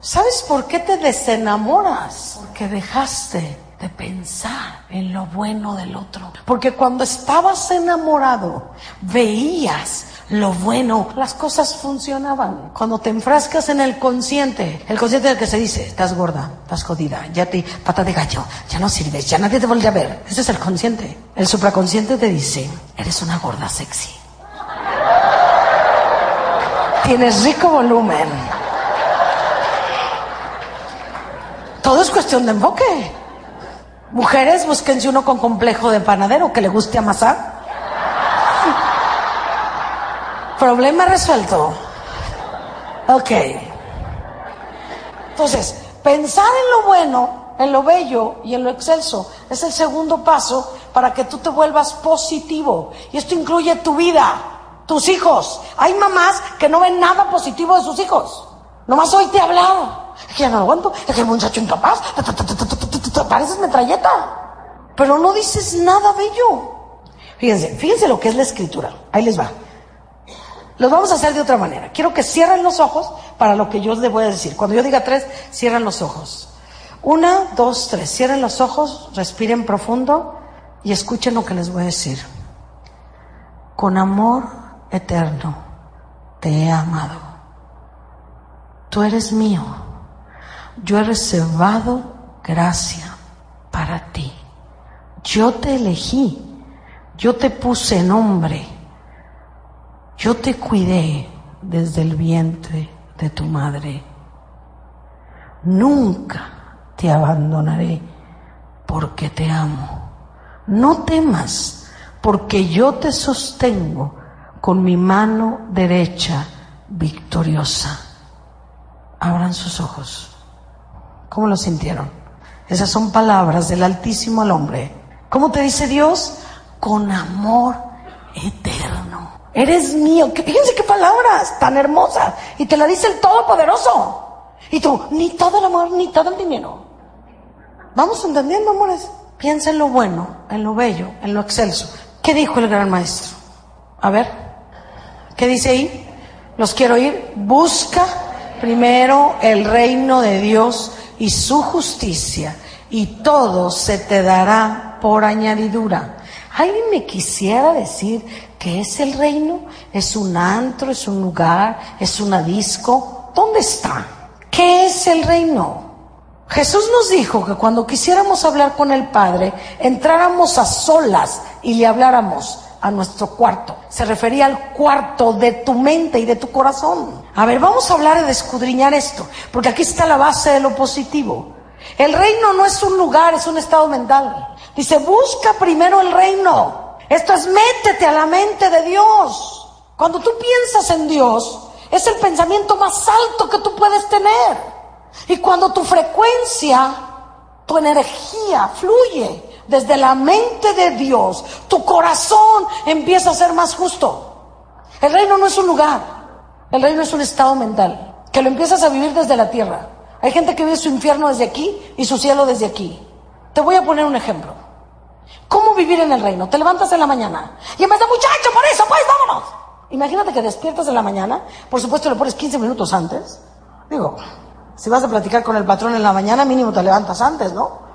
¿Sabes por qué te desenamoras? Porque dejaste de pensar en lo bueno del otro. Porque cuando estabas enamorado, veías lo bueno, las cosas funcionaban. Cuando te enfrascas en el consciente, el consciente del que se dice, estás gorda, estás jodida, ya te pata de gallo, ya no sirves, ya nadie te vuelve a ver. Ese es el consciente. El supraconsciente te dice, eres una gorda sexy. Tienes rico volumen. Todo es cuestión de enfoque. Mujeres, búsquense uno con complejo de panadero que le guste amasar. Problema resuelto. Ok. Entonces, pensar en lo bueno, en lo bello y en lo excelso es el segundo paso para que tú te vuelvas positivo. Y esto incluye tu vida, tus hijos. Hay mamás que no ven nada positivo de sus hijos. Nomás hoy te he hablado. Es que ya no aguanto, es que el muchacho incapaz, pareces metralleta. Pero no dices nada bello. Fíjense, fíjense lo que es la escritura. Ahí les va. Los vamos a hacer de otra manera. Quiero que cierren los ojos para lo que yo les voy a decir. Cuando yo diga tres, cierran los ojos. Una, dos, tres. Cierren los ojos, respiren profundo y escuchen lo que les voy a decir. Con amor eterno te he amado. Tú eres mío. Yo he reservado gracia para ti. Yo te elegí. Yo te puse nombre yo te cuidé desde el vientre de tu madre. Nunca te abandonaré porque te amo. No temas porque yo te sostengo con mi mano derecha victoriosa. Abran sus ojos. ¿Cómo lo sintieron? Esas son palabras del Altísimo al hombre. ¿Cómo te dice Dios? Con amor eterno. Eres mío. Fíjense qué palabras tan hermosas. Y te la dice el Todopoderoso. Y tú, ni todo el amor, ni todo el dinero. Vamos entendiendo, amores. Piensa en lo bueno, en lo bello, en lo excelso. ¿Qué dijo el gran maestro? A ver, ¿qué dice ahí? Los quiero oír. Busca primero el reino de Dios y su justicia, y todo se te dará por añadidura. ¿Alguien me quisiera decir ¿Qué es el reino? ¿Es un antro? ¿Es un lugar? ¿Es una disco? ¿Dónde está? ¿Qué es el reino? Jesús nos dijo que cuando quisiéramos hablar con el Padre, entráramos a solas y le habláramos a nuestro cuarto. Se refería al cuarto de tu mente y de tu corazón. A ver, vamos a hablar de escudriñar esto, porque aquí está la base de lo positivo. El reino no es un lugar, es un estado mental. Dice, busca primero el reino esto es métete a la mente de Dios. Cuando tú piensas en Dios, es el pensamiento más alto que tú puedes tener. Y cuando tu frecuencia, tu energía fluye desde la mente de Dios, tu corazón empieza a ser más justo. El reino no es un lugar, el reino es un estado mental, que lo empiezas a vivir desde la tierra. Hay gente que vive su infierno desde aquí y su cielo desde aquí. Te voy a poner un ejemplo. ¿Cómo vivir en el reino? Te levantas en la mañana y en vez de muchacho, por eso, pues vámonos. Imagínate que despiertas en la mañana, por supuesto le pones 15 minutos antes. Digo, si vas a platicar con el patrón en la mañana, mínimo te levantas antes, ¿no?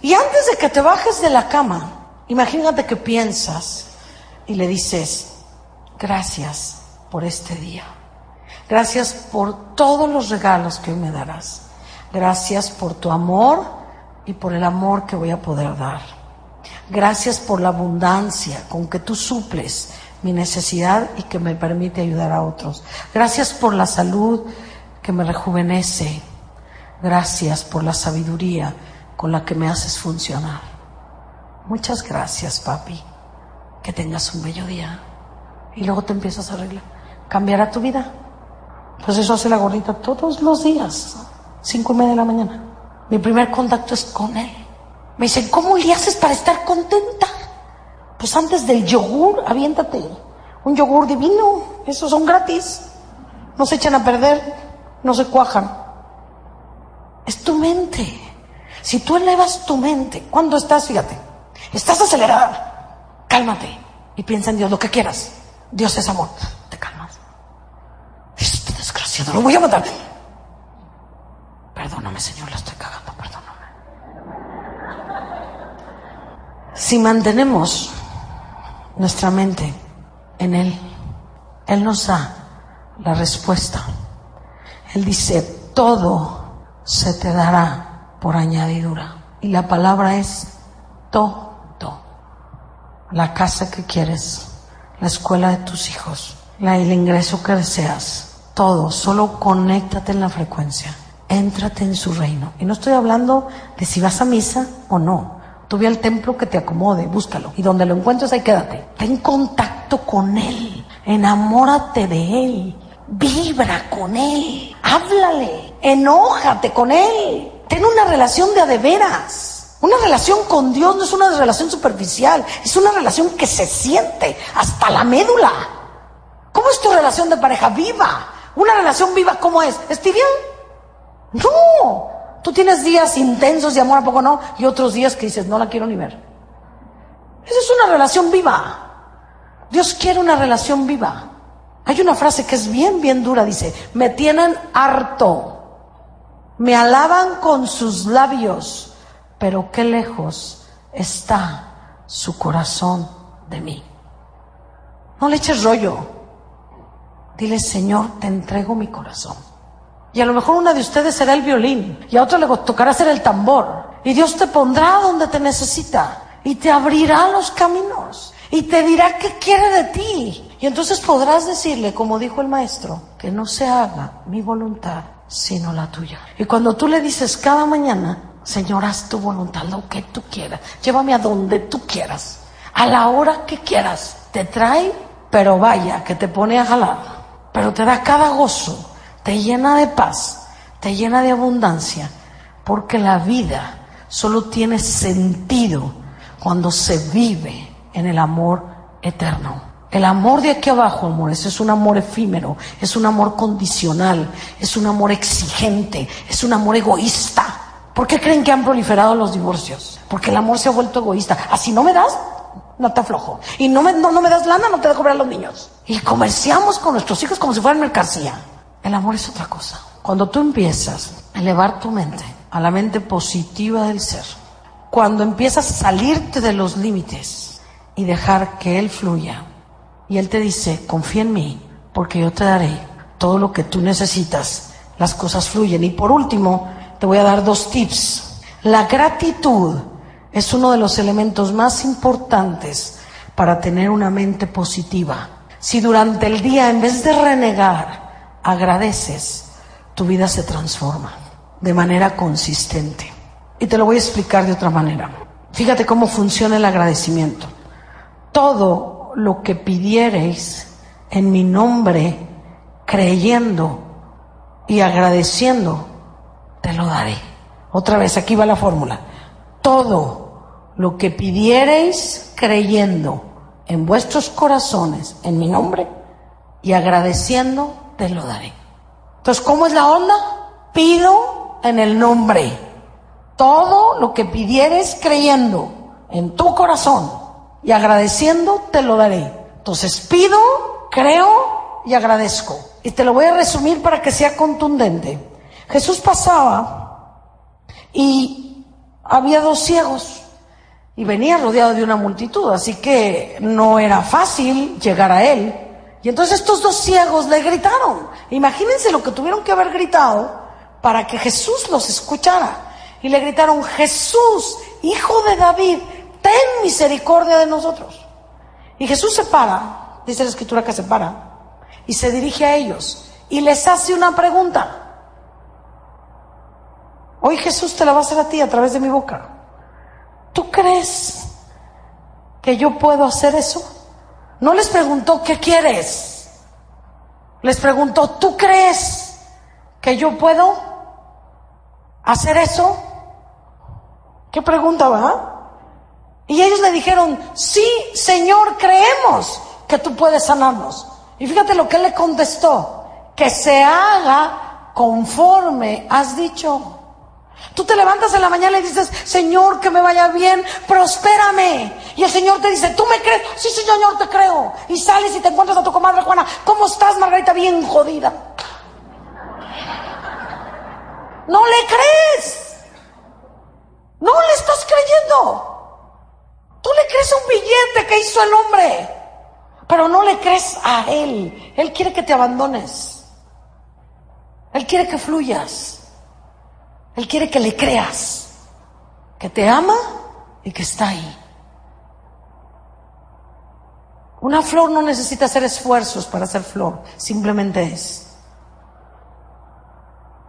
Y antes de que te bajes de la cama, imagínate que piensas y le dices, gracias por este día. Gracias por todos los regalos que hoy me darás. Gracias por tu amor y por el amor que voy a poder dar. Gracias por la abundancia con que tú suples mi necesidad y que me permite ayudar a otros. Gracias por la salud que me rejuvenece. Gracias por la sabiduría con la que me haces funcionar. Muchas gracias, papi. Que tengas un bello día. Y luego te empiezas a arreglar. Cambiará tu vida. Pues eso hace la gordita todos los días. Cinco y media de la mañana. Mi primer contacto es con él. Me dicen, ¿cómo le haces para estar contenta? Pues antes del yogur, aviéntate. Un yogur divino, esos son gratis. No se echan a perder, no se cuajan. Es tu mente. Si tú elevas tu mente, cuando estás, fíjate, estás acelerada, cálmate y piensa en Dios, lo que quieras. Dios es amor. Te calmas. Este desgraciado, lo voy a matar. Perdóname, Señor, la estoy cagando, perdóname. Si mantenemos nuestra mente en Él, Él nos da la respuesta. Él dice, todo se te dará por añadidura. Y la palabra es todo. La casa que quieres, la escuela de tus hijos, el ingreso que deseas, todo. Solo conéctate en la frecuencia. Éntrate en su reino. Y no estoy hablando de si vas a misa o no. Tú ve al templo que te acomode, búscalo. Y donde lo encuentres ahí quédate. Ten contacto con Él. Enamórate de Él. Vibra con Él. Háblale. Enójate con Él. Ten una relación de adeveras. Una relación con Dios no es una relación superficial, es una relación que se siente hasta la médula. ¿Cómo es tu relación de pareja viva? Una relación viva, ¿cómo es? ¿Es tibia? No. Tú tienes días intensos de amor, ¿a poco no? Y otros días que dices, no la quiero ni ver. Esa es una relación viva. Dios quiere una relación viva. Hay una frase que es bien, bien dura, dice, me tienen harto, me alaban con sus labios, pero qué lejos está su corazón de mí. No le eches rollo. Dile, Señor, te entrego mi corazón. Y a lo mejor una de ustedes será el violín y a otra le tocará ser el tambor. Y Dios te pondrá donde te necesita y te abrirá los caminos y te dirá qué quiere de ti. Y entonces podrás decirle, como dijo el maestro, que no se haga mi voluntad, sino la tuya. Y cuando tú le dices cada mañana, Señor, haz tu voluntad, lo que tú quieras, llévame a donde tú quieras, a la hora que quieras, te trae, pero vaya, que te pone a jalar, pero te da cada gozo, te llena de paz, te llena de abundancia, porque la vida solo tiene sentido cuando se vive en el amor eterno. El amor de aquí abajo, amores, es un amor efímero, es un amor condicional, es un amor exigente, es un amor egoísta. ¿Por qué creen que han proliferado los divorcios? Porque el amor se ha vuelto egoísta. Así no me das, no te aflojo. Y no me, no, me das lana, no te dejo ver a los niños. Y comerciamos con nuestros hijos como si fueran mercancía. El amor es otra cosa. Cuando tú empiezas a elevar tu mente a la mente positiva del ser, cuando empiezas a salirte de los límites y dejar que Él fluya, y Él te dice, confía en mí, porque yo te daré todo lo que tú necesitas, las cosas fluyen. Y por último, te voy a dar dos tips. La gratitud es uno de los elementos más importantes para tener una mente positiva. Si durante el día, en vez de renegar, agradeces, tu vida se transforma de manera consistente. Y te lo voy a explicar de otra manera. Fíjate cómo funciona el agradecimiento. Todo lo que pidiereis en mi nombre, creyendo y agradeciendo, te lo daré. Otra vez, aquí va la fórmula. Todo lo que pidiereis creyendo en vuestros corazones, en mi nombre, y agradeciendo, te lo daré. Entonces, ¿cómo es la onda? Pido en el nombre. Todo lo que pidieres creyendo en tu corazón y agradeciendo, te lo daré. Entonces, pido, creo y agradezco. Y te lo voy a resumir para que sea contundente. Jesús pasaba y había dos ciegos y venía rodeado de una multitud, así que no era fácil llegar a él. Y entonces estos dos ciegos le gritaron. Imagínense lo que tuvieron que haber gritado para que Jesús los escuchara. Y le gritaron, Jesús, hijo de David, ten misericordia de nosotros. Y Jesús se para, dice la escritura que se para, y se dirige a ellos y les hace una pregunta. Hoy Jesús te la va a hacer a ti a través de mi boca. ¿Tú crees que yo puedo hacer eso? No les preguntó, ¿qué quieres? Les preguntó, ¿tú crees que yo puedo hacer eso? ¿Qué pregunta va? Y ellos le dijeron, sí, Señor, creemos que tú puedes sanarnos. Y fíjate lo que él le contestó, que se haga conforme has dicho. Tú te levantas en la mañana y dices, Señor, que me vaya bien, prospérame. Y el Señor te dice, ¿tú me crees? Sí, sí, Señor, te creo. Y sales y te encuentras a tu comadre Juana. ¿Cómo estás, Margarita? Bien jodida. No le crees. No le estás creyendo. Tú le crees un billete que hizo el hombre, pero no le crees a Él. Él quiere que te abandones. Él quiere que fluyas. Él quiere que le creas, que te ama y que está ahí. Una flor no necesita hacer esfuerzos para ser flor, simplemente es.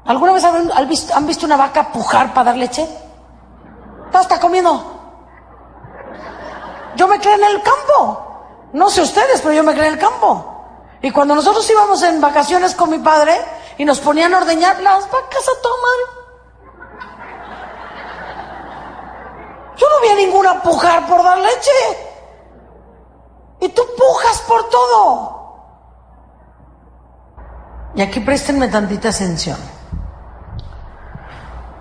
¿Alguna vez han visto, una vaca pujar para dar leche? No está comiendo. Yo me creé en el campo. No sé ustedes, pero yo me creé en el campo. Y cuando nosotros íbamos en vacaciones con mi padre y nos ponían a ordeñar las vacas a tomar Yo no vi a ninguna pujar por dar leche. Y tú pujas por todo. Y aquí préstenme tantita atención.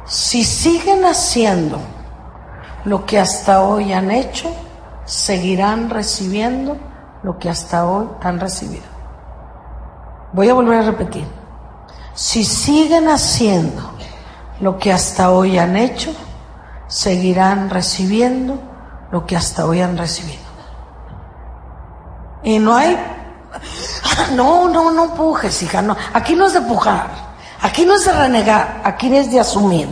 Si siguen haciendo lo que hasta hoy han hecho, seguirán recibiendo lo que hasta hoy han recibido. Voy a volver a repetir. Si siguen haciendo lo que hasta hoy han hecho, seguirán recibiendo lo que hasta hoy han recibido. Y no hay, no, no, no pujes, hija, no. Aquí no es de pujar, aquí no es de renegar, aquí es de asumir.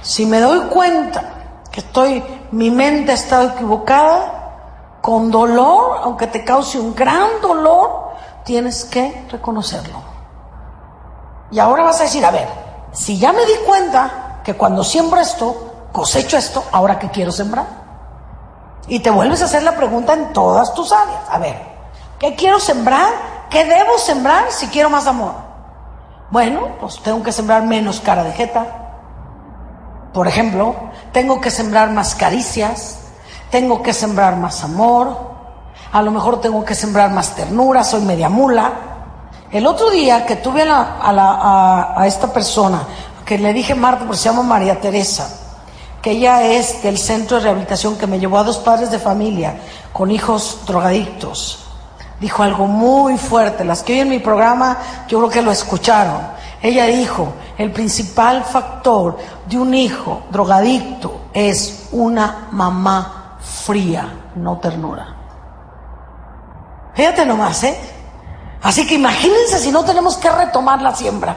Si me doy cuenta que estoy, mi mente ha estado equivocada, con dolor, aunque te cause un gran dolor, tienes que reconocerlo. Y ahora vas a decir, a ver, si ya me di cuenta que cuando siembro esto, cosecho esto, ahora que quiero sembrar. Y te vuelves a hacer la pregunta en todas tus áreas. A ver, ¿qué quiero sembrar? ¿Qué debo sembrar si quiero más amor? Bueno, pues tengo que sembrar menos cara de jeta. Por ejemplo, tengo que sembrar más caricias, tengo que sembrar más amor, a lo mejor tengo que sembrar más ternura, soy media mula. El otro día que tuve a, esta persona, que le dije Marta, porque se llama María Teresa, que ella es del centro de rehabilitación que me llevó a dos padres de familia con hijos drogadictos, dijo algo muy fuerte. Las que oyen mi programa, yo creo que lo escucharon. Ella dijo, el principal factor de un hijo drogadicto es una mamá fría, no ternura. Fíjate nomás, ¿eh? Así que imagínense si no tenemos que retomar la siembra.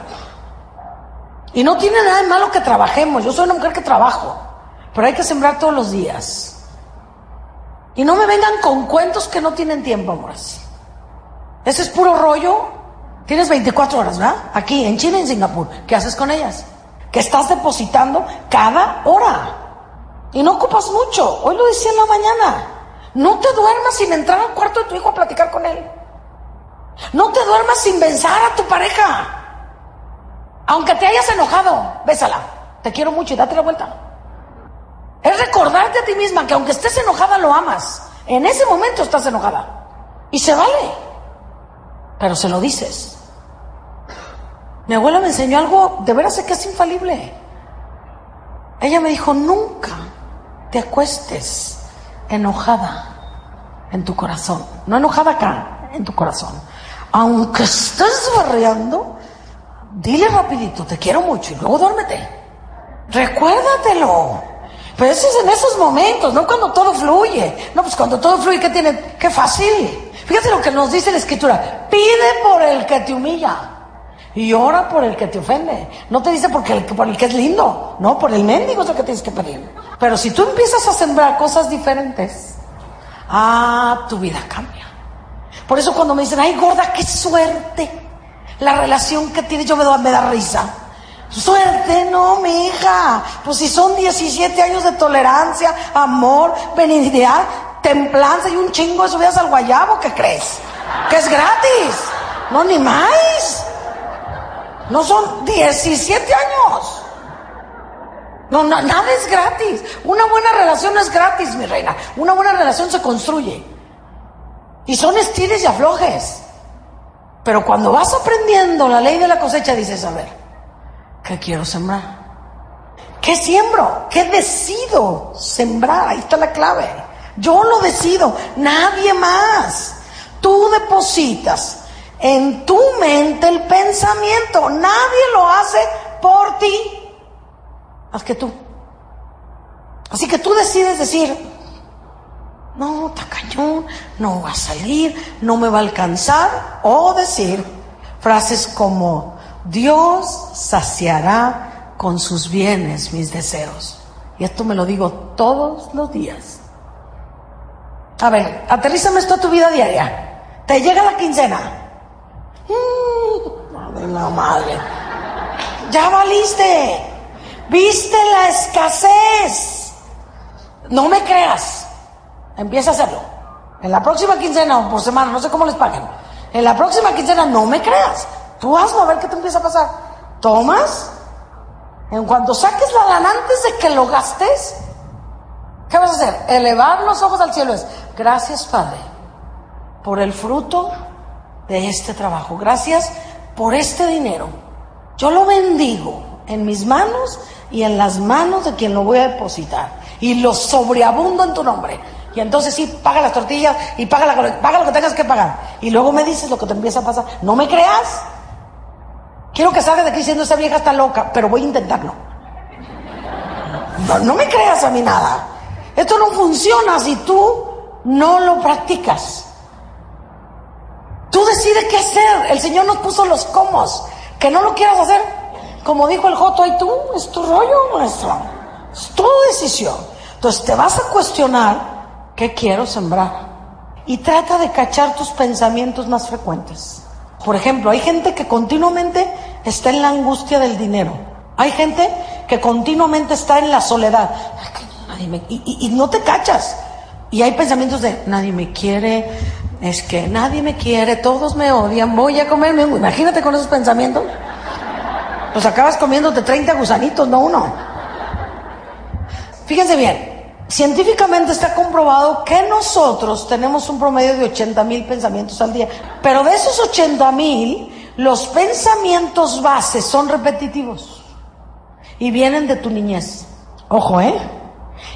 Y no tiene nada de malo que trabajemos. Yo soy una mujer que trabajo, pero hay que sembrar todos los días. Y no me vengan con cuentos que no tienen tiempo, amores. Ese es puro rollo. Tienes 24 horas, ¿verdad? Aquí, en China y en Singapur. ¿Qué haces con ellas? Que estás depositando cada hora. Y no ocupas mucho. Hoy lo decía en la mañana. No te duermas sin entrar al cuarto de tu hijo a platicar con él. No te duermas sin besar a tu pareja. Aunque te hayas enojado, bésala. Te quiero mucho y date la vuelta. Es recordarte a ti misma que aunque estés enojada, lo amas. En ese momento estás enojada. Y se vale. Pero se lo dices. Mi abuela me enseñó algo, de veras que es infalible. Ella me dijo, nunca te acuestes enojada en tu corazón. No enojada acá, en tu corazón. Aunque estés barreando, dile rapidito, te quiero mucho y luego duérmete. Recuérdatelo. Pero eso es en esos momentos, no cuando todo fluye. No, pues cuando todo fluye, ¿qué tiene? Qué fácil. Fíjate lo que nos dice la escritura. Pide por el que te humilla. Y ora por el que te ofende. No te dice porque por el que es lindo, no, por el mendigo es lo que tienes que pedir. Pero si tú empiezas a sembrar cosas diferentes, ah, tu vida cambia. Por eso cuando me dicen, ay gorda, qué suerte, la relación que tienes, yo me, me da risa. Suerte, no, mi hija. Pues si son 17 años de tolerancia, amor, benignidad, templanza y un chingo de subidas al guayabo, ¿qué crees? Que es gratis. No, ni más. No son 17 años. No, nada es gratis. Una buena relación no es gratis, mi reina. Una buena relación se construye. Y son estiles y aflojes. Pero cuando vas aprendiendo la ley de la cosecha, dices, a ver, ¿qué quiero sembrar? ¿Qué siembro? ¿Qué decido sembrar? Ahí está la clave. Yo lo decido, nadie más. Tú depositas en tu mente el pensamiento. Nadie lo hace por ti, más que tú. Así que tú decides decir, no, tacañón, no va a salir, no me va a alcanzar. O decir frases como, Dios saciará con sus bienes mis deseos. Y esto me lo digo todos los días. A ver, aterrízame esto a tu vida diaria. Te llega la quincena. Madre la madre. Ya valiste. Viste la escasez. No me creas. Empieza a hacerlo. En la próxima quincena o por semana, no sé cómo les paguen. En la próxima quincena no me creas. Tú hazlo a ver qué te empieza a pasar. Tomas En cuanto saques la lana antes de que lo gastes, ¿qué vas a hacer? Elevar los ojos al cielo es, gracias Padre, por el fruto de este trabajo. Gracias por este dinero. Yo lo bendigo en mis manos y en las manos de quien lo voy a depositar. Y lo sobreabundo en tu nombre. Y entonces sí, paga las tortillas y paga, lo que tengas que pagar. Y luego me dices lo que te empieza a pasar. No me creas. Quiero que salgas de aquí diciendo esa vieja está loca, pero voy a intentarlo. No, no me creas a mí nada. Esto no funciona si tú no lo practicas. Tú decides qué hacer. El Señor nos puso los comos. Que no lo quieras hacer, como dijo el Joto, y tú, es tu rollo, maestro. Es tu decisión. Entonces te vas a cuestionar qué quiero sembrar. Y trata de cachar tus pensamientos más frecuentes. Por ejemplo, hay gente que continuamente está en la angustia del dinero. Hay gente que continuamente está en la soledad. y, y no te cachas. Y hay pensamientos de nadie me quiere, es que nadie me quiere, todos me odian, voy a comerme. Imagínate con esos pensamientos. Pues acabas comiéndote 30 gusanitos, no uno. Fíjense bien, científicamente está comprobado que nosotros tenemos un promedio de 80 mil pensamientos al día, pero de esos 80 mil, los pensamientos bases son repetitivos y vienen de tu niñez. Ojo, ¿eh?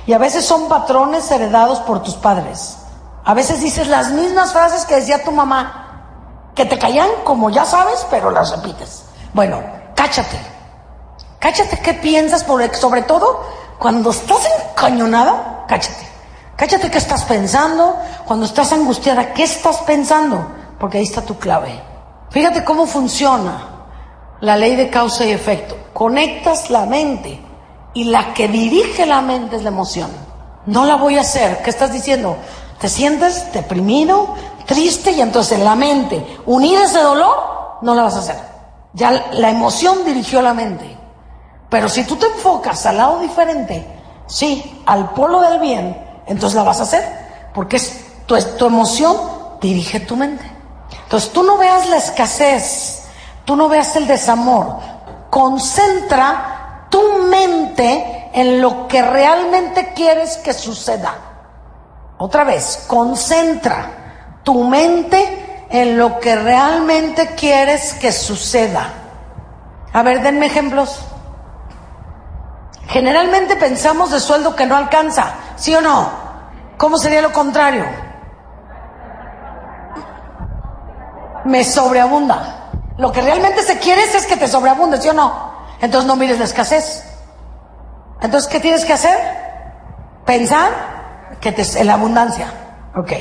Y a veces son patrones heredados por tus padres. A veces dices las mismas frases que decía tu mamá, que te callan como ya sabes, pero las repites. Bueno, cáchate. Cáchate qué piensas, sobre todo cuando estás encañonada, cáchate. Cáchate qué estás pensando, cuando estás angustiada, qué estás pensando, porque ahí está tu clave. Fíjate cómo funciona la ley de causa y efecto. Conectas la mente y la que dirige la mente es la emoción. No la voy a hacer. ¿Qué estás diciendo? Te sientes deprimido, triste y entonces la mente, unir ese dolor, no la vas a hacer. Ya la emoción dirigió la mente. Pero si tú te enfocas al lado diferente, sí, al polo del bien, entonces la vas a hacer. Porque es tu, tu emoción dirige tu mente. Entonces tú no veas la escasez, tú no veas el desamor. Concentra tu mente en lo que realmente quieres que suceda. Otra vez, concentra tu mente en lo que realmente quieres que suceda. A ver, denme ejemplos. Generalmente pensamos de sueldo que no alcanza, ¿sí o no? ¿Cómo sería lo contrario? Me sobreabunda. Lo que realmente se quiere es que te sobreabunde, ¿sí o no? Entonces no mires la escasez. Entonces, ¿qué tienes que hacer? Pensar que te, en la abundancia. Ok.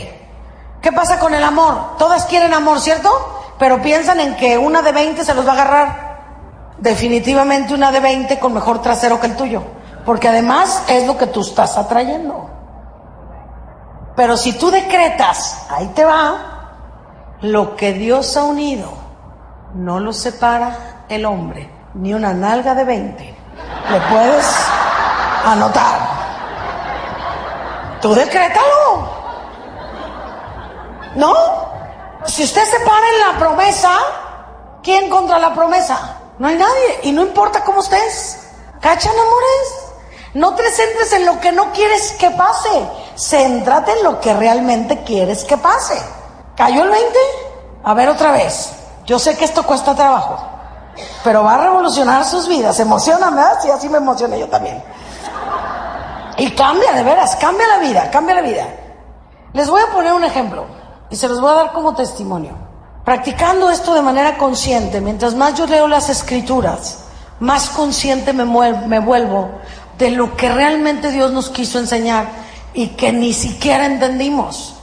¿Qué pasa con el amor? Todas quieren amor, ¿cierto? Pero piensan en que una de 20 se los va a agarrar. Definitivamente una de 20 con mejor trasero que el tuyo. Porque además es lo que tú estás atrayendo. Pero si tú decretas, ahí te va, lo que Dios ha unido, no lo separa el hombre, ni una nalga de 20. Le puedes anotar. Tú decrétalo. ¿No? Si usted se para en la promesa, ¿quién contra la promesa? No hay nadie. Y no importa cómo estés. ¿Cachan, amores? No te centres en lo que no quieres que pase. Céntrate en lo que realmente quieres que pase. ¿Cayó el 20? A ver otra vez. Yo sé que esto cuesta trabajo, pero va a revolucionar sus vidas. Emocioname, ¿verdad? Sí, así me emocioné yo también. Y cambia, de veras, cambia la vida, cambia la vida. Les voy a poner un ejemplo y se los voy a dar como testimonio. Practicando esto de manera consciente, mientras más yo leo las escrituras, más consciente me, me vuelvo de lo que realmente Dios nos quiso enseñar y que ni siquiera entendimos.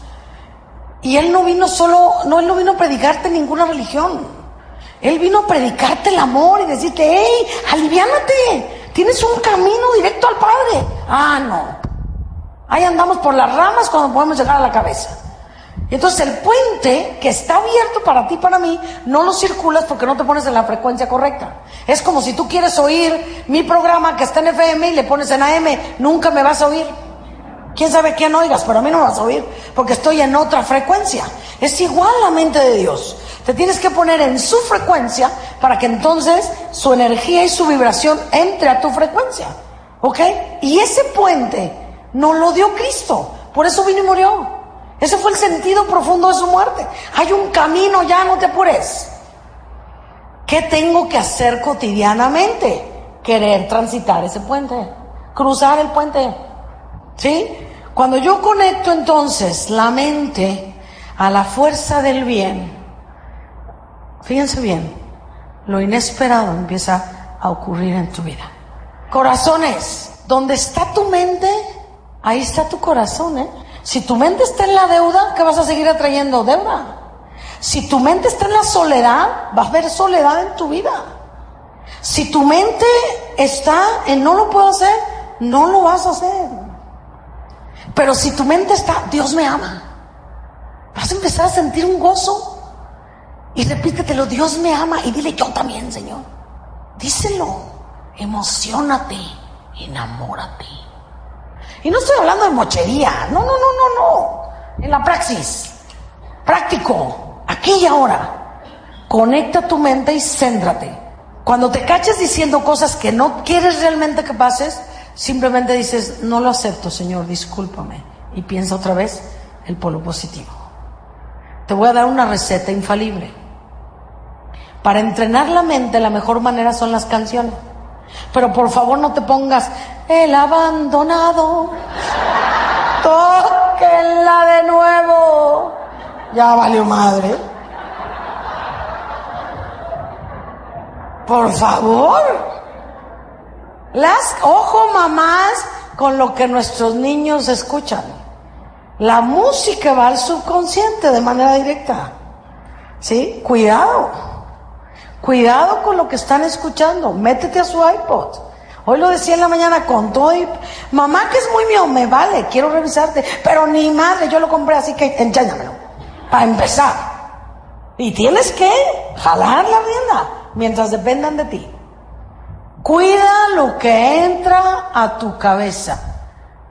Y Él no vino solo, no, Él no vino a predicarte ninguna religión. Él vino a predicarte el amor y decirte, hey, aliviánate, Tienes un camino directo al Padre. Ah, no. Ahí andamos por las ramas cuando podemos llegar a la cabeza. Y entonces el puente que está abierto para ti, para mí, no lo circulas porque no te pones en la frecuencia correcta. Es como si tú quieres oír mi programa que está en FM y le pones en AM, nunca me vas a oír. Quién sabe quién oigas, pero a mí no me vas a oír porque estoy en otra frecuencia. Es igual la mente de Dios. Te tienes que poner en su frecuencia para que entonces su energía y su vibración entre a tu frecuencia. ¿Ok? Y ese puente no lo dio Cristo. Por eso vino y murió. Ese fue el sentido profundo de su muerte. Hay un camino, ya no te apures. ¿Qué tengo que hacer cotidianamente? Querer transitar ese puente, cruzar el puente. ¿Sí? Cuando yo conecto entonces la mente a la fuerza del bien, fíjense bien, lo inesperado empieza a ocurrir en tu vida. Corazones, donde está tu mente, ahí está tu corazón, ¿eh? Si tu mente está en la deuda, ¿qué vas a seguir atrayendo deuda? Si tu mente está en la soledad, vas a ver soledad en tu vida. Si tu mente está en no lo puedo hacer, no lo vas a hacer. Pero si tu mente está, Dios me ama, vas a empezar a sentir un gozo. Y repítetelo, Dios me ama. Y dile, yo también, Señor. Díselo, emocionate, enamórate. Y no estoy hablando de mochería, no, no, no, no, no. En la praxis, práctico, aquí y ahora. Conecta tu mente y céntrate. Cuando te caches diciendo cosas que no quieres realmente que pases, simplemente dices, no lo acepto, Señor, discúlpame. Y piensa otra vez el polo positivo. Te voy a dar una receta infalible. Para entrenar la mente, la mejor manera son las canciones. Pero por favor no te pongas el abandonado. Tóquenla de nuevo. Ya valió madre. Por favor. Las, ojo mamás, con lo que nuestros niños escuchan. La música va al subconsciente de manera directa. ¿Sí? Cuidado. Cuidado con lo que están escuchando. Métete a su iPod. Hoy lo decía en la mañana con todo y, mamá que es muy mío, me vale, quiero revisarte, pero ni madre, yo lo compré así que enséñamelo. Para empezar. Y tienes que jalar la rienda mientras dependan de ti. Cuida lo que entra a tu cabeza,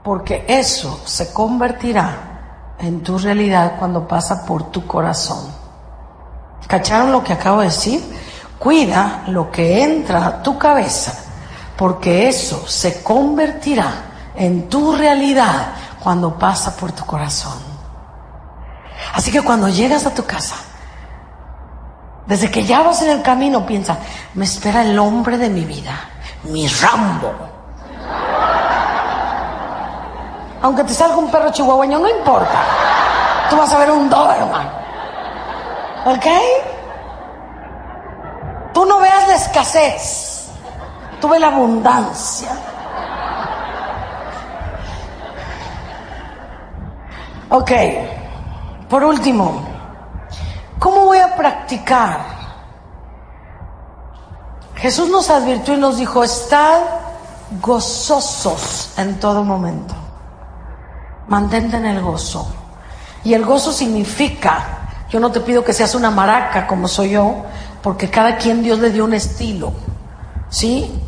porque eso se convertirá en tu realidad cuando pasa por tu corazón. ¿Cacharon lo que acabo de decir? Cuida lo que entra a tu cabeza, porque eso se convertirá en tu realidad cuando pasa por tu corazón. Así que cuando llegas a tu casa, desde que ya vas en el camino, piensa, me espera el hombre de mi vida, mi Rambo. Aunque te salga un perro chihuahueño, no importa. Tú vas a ver un Doberman. ¿Ok? Tú no veas la escasez, tú ves la abundancia. Ok, por último, ¿cómo voy a practicar? Jesús nos advirtió y nos dijo, estad gozosos en todo momento. Mantente en el gozo. Y el gozo significa, yo no te pido que seas una maraca como soy yo, porque cada quien Dios le dio un estilo, ¿sí?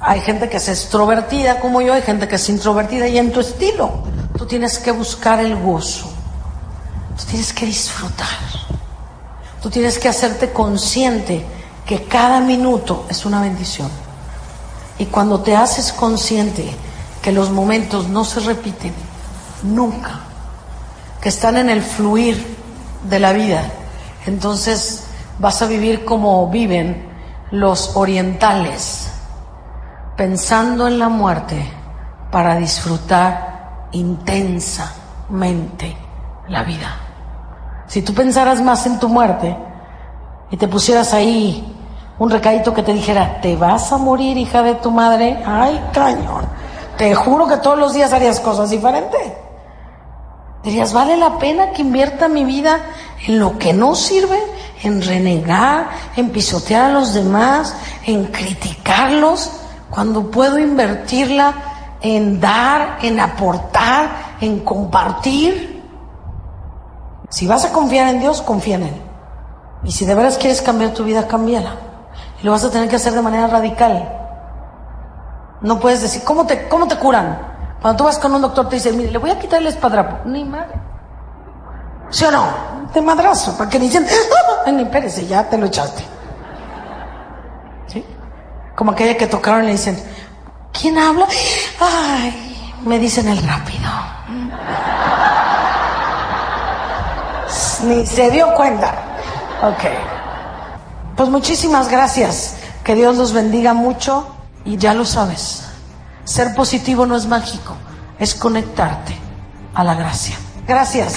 Hay gente que es extrovertida como yo, hay gente que es introvertida y en tu estilo tú tienes que buscar el gozo, tú tienes que disfrutar, tú tienes que hacerte consciente que cada minuto es una bendición. Y cuando te haces consciente que los momentos no se repiten, nunca, que están en el fluir de la vida, entonces vas a vivir como viven los orientales, pensando en la muerte para disfrutar intensamente la vida. Si tú pensaras más en tu muerte y te pusieras ahí un recadito que te dijera, te vas a morir, hija de tu madre, ay, cañón, te juro que todos los días harías cosas diferentes. Dirías, ¿vale la pena que invierta mi vida en lo que no sirve? En renegar, en pisotear a los demás, en criticarlos, cuando puedo invertirla en dar, en aportar, en compartir. Si vas a confiar en Dios, confía en Él. Y si de veras quieres cambiar tu vida, cámbiala. Y lo vas a tener que hacer de manera radical. No puedes decir, ¿cómo te, cómo te curan? Cuando tú vas con un doctor te dice, mire, le voy a quitar el espadrapo. Ni madre. ¿Sí o no? De madrazo, para que dicen, ¡Ah! ni espérese, ya te lo echaste. Como aquella que tocaron le dicen, ¿quién habla? Ay, me dicen el rápido. Ni se dio cuenta. Ok. Pues muchísimas gracias. Que Dios los bendiga mucho y ya lo sabes. Ser positivo no es mágico, es conectarte a la gracia. Gracias.